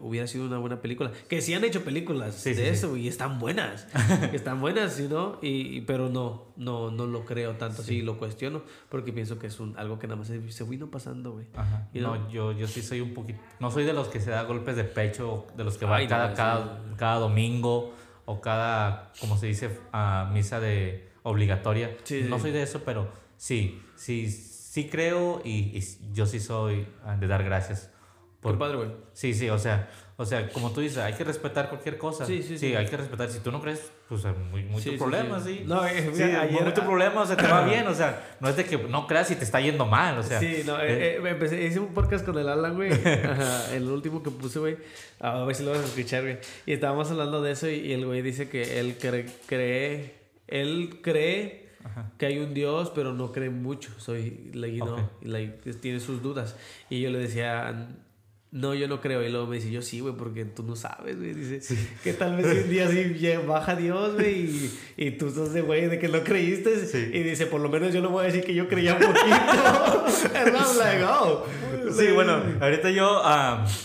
Speaker 1: hubiera sido una buena película. Que sí han hecho películas
Speaker 2: Sí,
Speaker 1: de
Speaker 2: sí, sí.
Speaker 1: eso y están buenas. están buenas, ¿no? Y, y- pero no, no, no lo creo tanto así, lo cuestiono porque pienso que es un, algo que nada más se, se vino pasando, güey. You
Speaker 2: No,
Speaker 1: know?
Speaker 2: yo, yo sí soy un poquito. No soy de los que se da golpes de pecho, de los que va
Speaker 1: no,
Speaker 2: cada, cada, cada domingo o cada, como se dice, a misa de obligatoria.
Speaker 1: Sí,
Speaker 2: no
Speaker 1: sí.
Speaker 2: soy de eso, pero sí, sí, sí creo y, y yo sí soy ah, de dar gracias.
Speaker 1: Qué padre, güey.
Speaker 2: Sí, sí, o sea, o sea, como tú dices, hay que respetar cualquier cosa.
Speaker 1: Sí, sí, sí.
Speaker 2: hay que respetar. Si tú no crees, pues hay muy, muy
Speaker 1: Sí,
Speaker 2: tu
Speaker 1: sí,
Speaker 2: problema,
Speaker 1: sí.
Speaker 2: sí.
Speaker 1: No, eh,
Speaker 2: Sí,
Speaker 1: mira,
Speaker 2: muy
Speaker 1: ayer-
Speaker 2: tu problema, o sea, te va bien, o sea, no es de que no creas y te está yendo mal, o sea.
Speaker 1: sí, no, eh, eh, empecé, hice un podcast con el Alan, güey. El último que puse, güey. A ver si lo vas a escuchar, güey. Y estábamos hablando de eso y, y el güey dice que él cree, cree él cree
Speaker 2: Ajá.
Speaker 1: que hay un Dios, pero no cree mucho. Soy, like, you know,
Speaker 2: Ok.
Speaker 1: like, tiene sus dudas. Y yo le decía, no, yo no creo. Y luego me dice, yo sí, güey, porque tú no sabes, güey. Dice, que tal vez un día sí baja Dios, güey, y, y tú sos de güey de que no creíste.
Speaker 2: Sí.
Speaker 1: Y dice, por lo menos yo no voy a decir que yo creía un poquito. And I'm like, oh.
Speaker 2: Sí, bueno, ahorita yo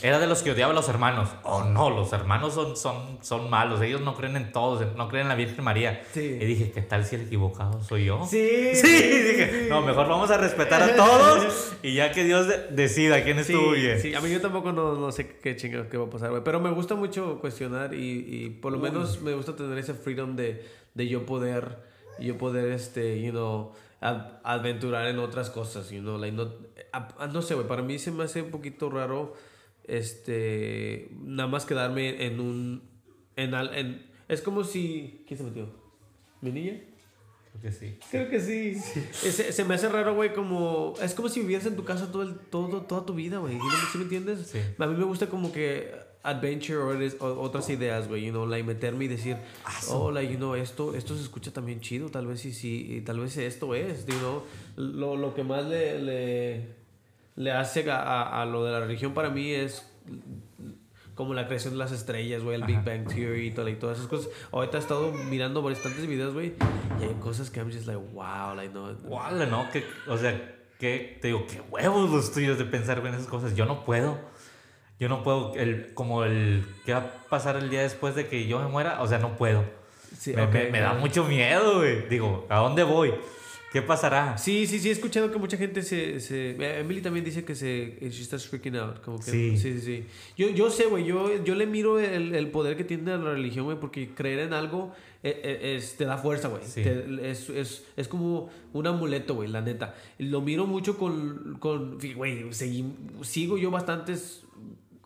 Speaker 2: era de los que odiaba a los hermanos. Oh, no, los hermanos son, son, son malos. Ellos no creen en todos, no creen en la Virgen María.
Speaker 1: Sí.
Speaker 2: Y dije, ¿qué tal si el equivocado soy yo?
Speaker 1: Sí,
Speaker 2: Sí, dije, no, mejor vamos a respetar a todos y ya que Dios de- decida quién
Speaker 1: Sí,
Speaker 2: estuvo bien.
Speaker 1: sí, a mí yo tampoco no, no sé qué chingados qué va a pasar, güey. Pero me gusta mucho cuestionar y, y por lo menos me gusta tener ese freedom de, de yo poder, yo poder, este, you know, ad- aventurar en otras cosas, you know, like, no, a- a- no sé, güey, para mí se me hace un poquito raro, este, nada más quedarme en un, en, al- en es como si, ¿quién se metió? ¿Mi niña?
Speaker 2: Creo que sí.
Speaker 1: Creo que sí. Se, se me hace raro, güey, como... Es como si vivieras en tu casa todo el, todo, toda tu vida, güey. ¿Sí me- ¿Sí me entiendes?
Speaker 2: Sí.
Speaker 1: A mí me gusta como que adventure o, otras ideas, güey. You know, like meterme y decir, oh, like, you know, esto, esto se escucha también chido. Tal vez sí, sí. y tal vez esto es, you know. Lo, lo que más le, le, le hace a, a- a lo de la religión para mí es como la creación de las estrellas, güey, el Big Bang Theory y, todo- y todas esas cosas. Ahorita he estado mirando bastantes videos, güey, y hay cosas que I'm just like, wow, like, no.
Speaker 2: Guala, ¿no? Que, o sea, que te digo, qué huevos los tuyos de pensar en esas cosas. Yo no puedo. Yo no puedo, el, como el, ¿qué va a pasar el día después de que yo me muera? O sea, no puedo.
Speaker 1: Sí,
Speaker 2: me, me- me da mucho miedo, güey. Digo, ¿a dónde voy? ¿Qué pasará?
Speaker 1: Sí, sí, sí, he escuchado que mucha gente se... se eh, Emily también dice que se... She starts freaking out. Como que,
Speaker 2: Sí.
Speaker 1: sí, sí, sí. Yo, yo sé, güey, yo, yo le miro el, el poder que tiene la religión, güey, porque creer en algo eh, eh, es, te da fuerza, güey.
Speaker 2: Sí.
Speaker 1: Es, es, es como un amuleto, güey, la neta. Lo miro mucho con... con güey, sigo yo bastantes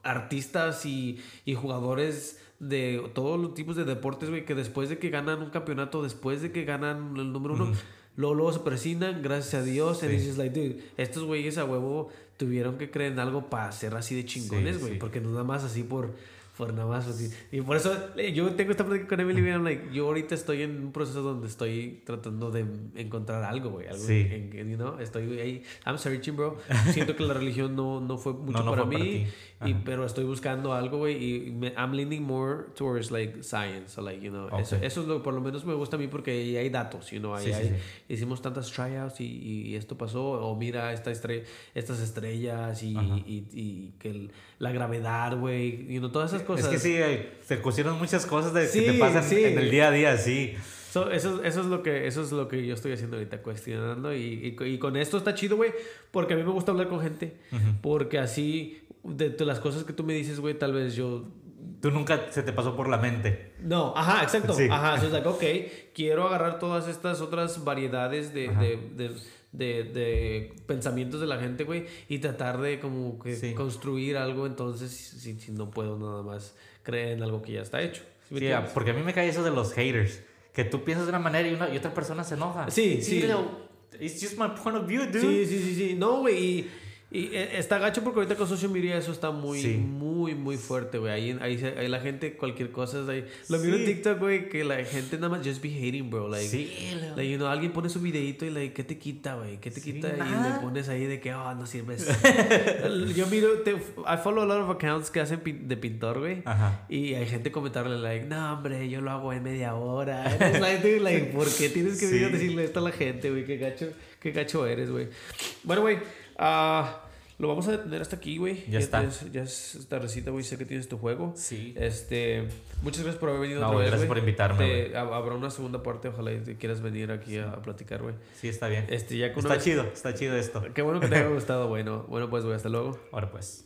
Speaker 1: artistas y, y jugadores de todos los tipos de deportes, güey, que después de que ganan un campeonato, después de que ganan el número uno, luego, luego se presionan, gracias a Dios, y
Speaker 2: Sí.
Speaker 1: dices, like, dude, estos güeyes a huevo tuvieron que creer en algo para ser así de chingones,
Speaker 2: Sí,
Speaker 1: güey,
Speaker 2: sí.
Speaker 1: porque no nada más así por, por nada más así. Y por eso eh, yo tengo esta plática con Emily, güey, I'm like, yo ahorita estoy en un proceso donde estoy tratando de encontrar algo, güey, algo
Speaker 2: Sí.
Speaker 1: en, en- you know, estoy ahí, I'm searching, bro. Siento que la religión no, no fue mucho
Speaker 2: no
Speaker 1: para
Speaker 2: fue para
Speaker 1: mí,
Speaker 2: ti.
Speaker 1: y, pero estoy buscando algo, güey, y me, I'm leaning more towards like science, so like, you know, eso,
Speaker 2: Ok.
Speaker 1: eso es lo que por lo menos me gusta a mí porque ahí hay datos, you know, ahí
Speaker 2: Sí,
Speaker 1: hay-
Speaker 2: sí.
Speaker 1: hicimos tantas tryouts y, y esto pasó, o mira esta estre- estas estrellas y, y, y que el- la gravedad, güey, you know, todas esas cosas.
Speaker 2: Es que sí, se pusieron muchas cosas de,
Speaker 1: Sí,
Speaker 2: que te pasan
Speaker 1: sí.
Speaker 2: en el día a día, sí.
Speaker 1: So, eso, eso, es lo que, eso es lo que yo estoy haciendo ahorita, cuestionando. Y, y, y con esto está chido, güey, porque a mí me gusta hablar con gente. Porque así, de, de las cosas que tú me dices, güey, tal vez yo
Speaker 2: Tú nunca se te pasó por la mente.
Speaker 1: No, ajá, exacto.
Speaker 2: Sí.
Speaker 1: Ajá, so like, ok, quiero agarrar todas estas otras variedades de, de, de, de, de pensamientos de la gente, güey, y tratar de como que
Speaker 2: Sí.
Speaker 1: construir algo, entonces, si, si no puedo nada más creer en algo que ya está hecho. ¿Sí
Speaker 2: Sí, porque a mí me cae eso de los haters. Que tú piensas de una manera y, una, y otra persona se enoja.
Speaker 1: Sí, sí.
Speaker 2: It's just my point of view, dude.
Speaker 1: Sí, sí, sí, sí. No, güey, y, y eh, está gacho porque ahorita con social media eso está muy,
Speaker 2: Sí.
Speaker 1: muy, muy fuerte, güey. Ahí, ahí, ahí la gente, cualquier cosa, es ahí. Lo miro en
Speaker 2: Sí.
Speaker 1: TikTok, güey, que la gente nada más just be hating, bro. Like,
Speaker 2: Sí,
Speaker 1: Like, you know, alguien pone su videito y like, ¿qué te quita, güey? ¿Qué te
Speaker 2: Sí,
Speaker 1: quita? Y
Speaker 2: nada.
Speaker 1: le pones ahí de que, oh, no sirves. Yo miro, te, I follow a lot of accounts que hacen pin- de pintor, güey.
Speaker 2: Ajá.
Speaker 1: Y hay gente comentarle, like, no, hombre, yo lo hago en media hora. It's like, dude, like, ¿por qué tienes que venir a
Speaker 2: Sí.
Speaker 1: decirle esto a la gente, güey? Qué gacho, qué gacho eres, güey. Bueno, güey, ah, lo vamos a detener hasta aquí, güey.
Speaker 2: Ya está.
Speaker 1: es- ya es tardecita, güey. Sé que tienes tu juego.
Speaker 2: Sí.
Speaker 1: Este, muchas gracias por haber venido
Speaker 2: No,
Speaker 1: otra vez,
Speaker 2: gracias
Speaker 1: güey.
Speaker 2: por invitarme,
Speaker 1: Te-
Speaker 2: güey.
Speaker 1: habrá una segunda parte, ojalá y te quieras venir aquí a, a platicar, güey.
Speaker 2: Sí, está bien.
Speaker 1: Este, ya con
Speaker 2: Está chido, está chido esto.
Speaker 1: Qué bueno que te haya gustado, bueno. Bueno, pues, güey, hasta luego.
Speaker 2: Ahora pues.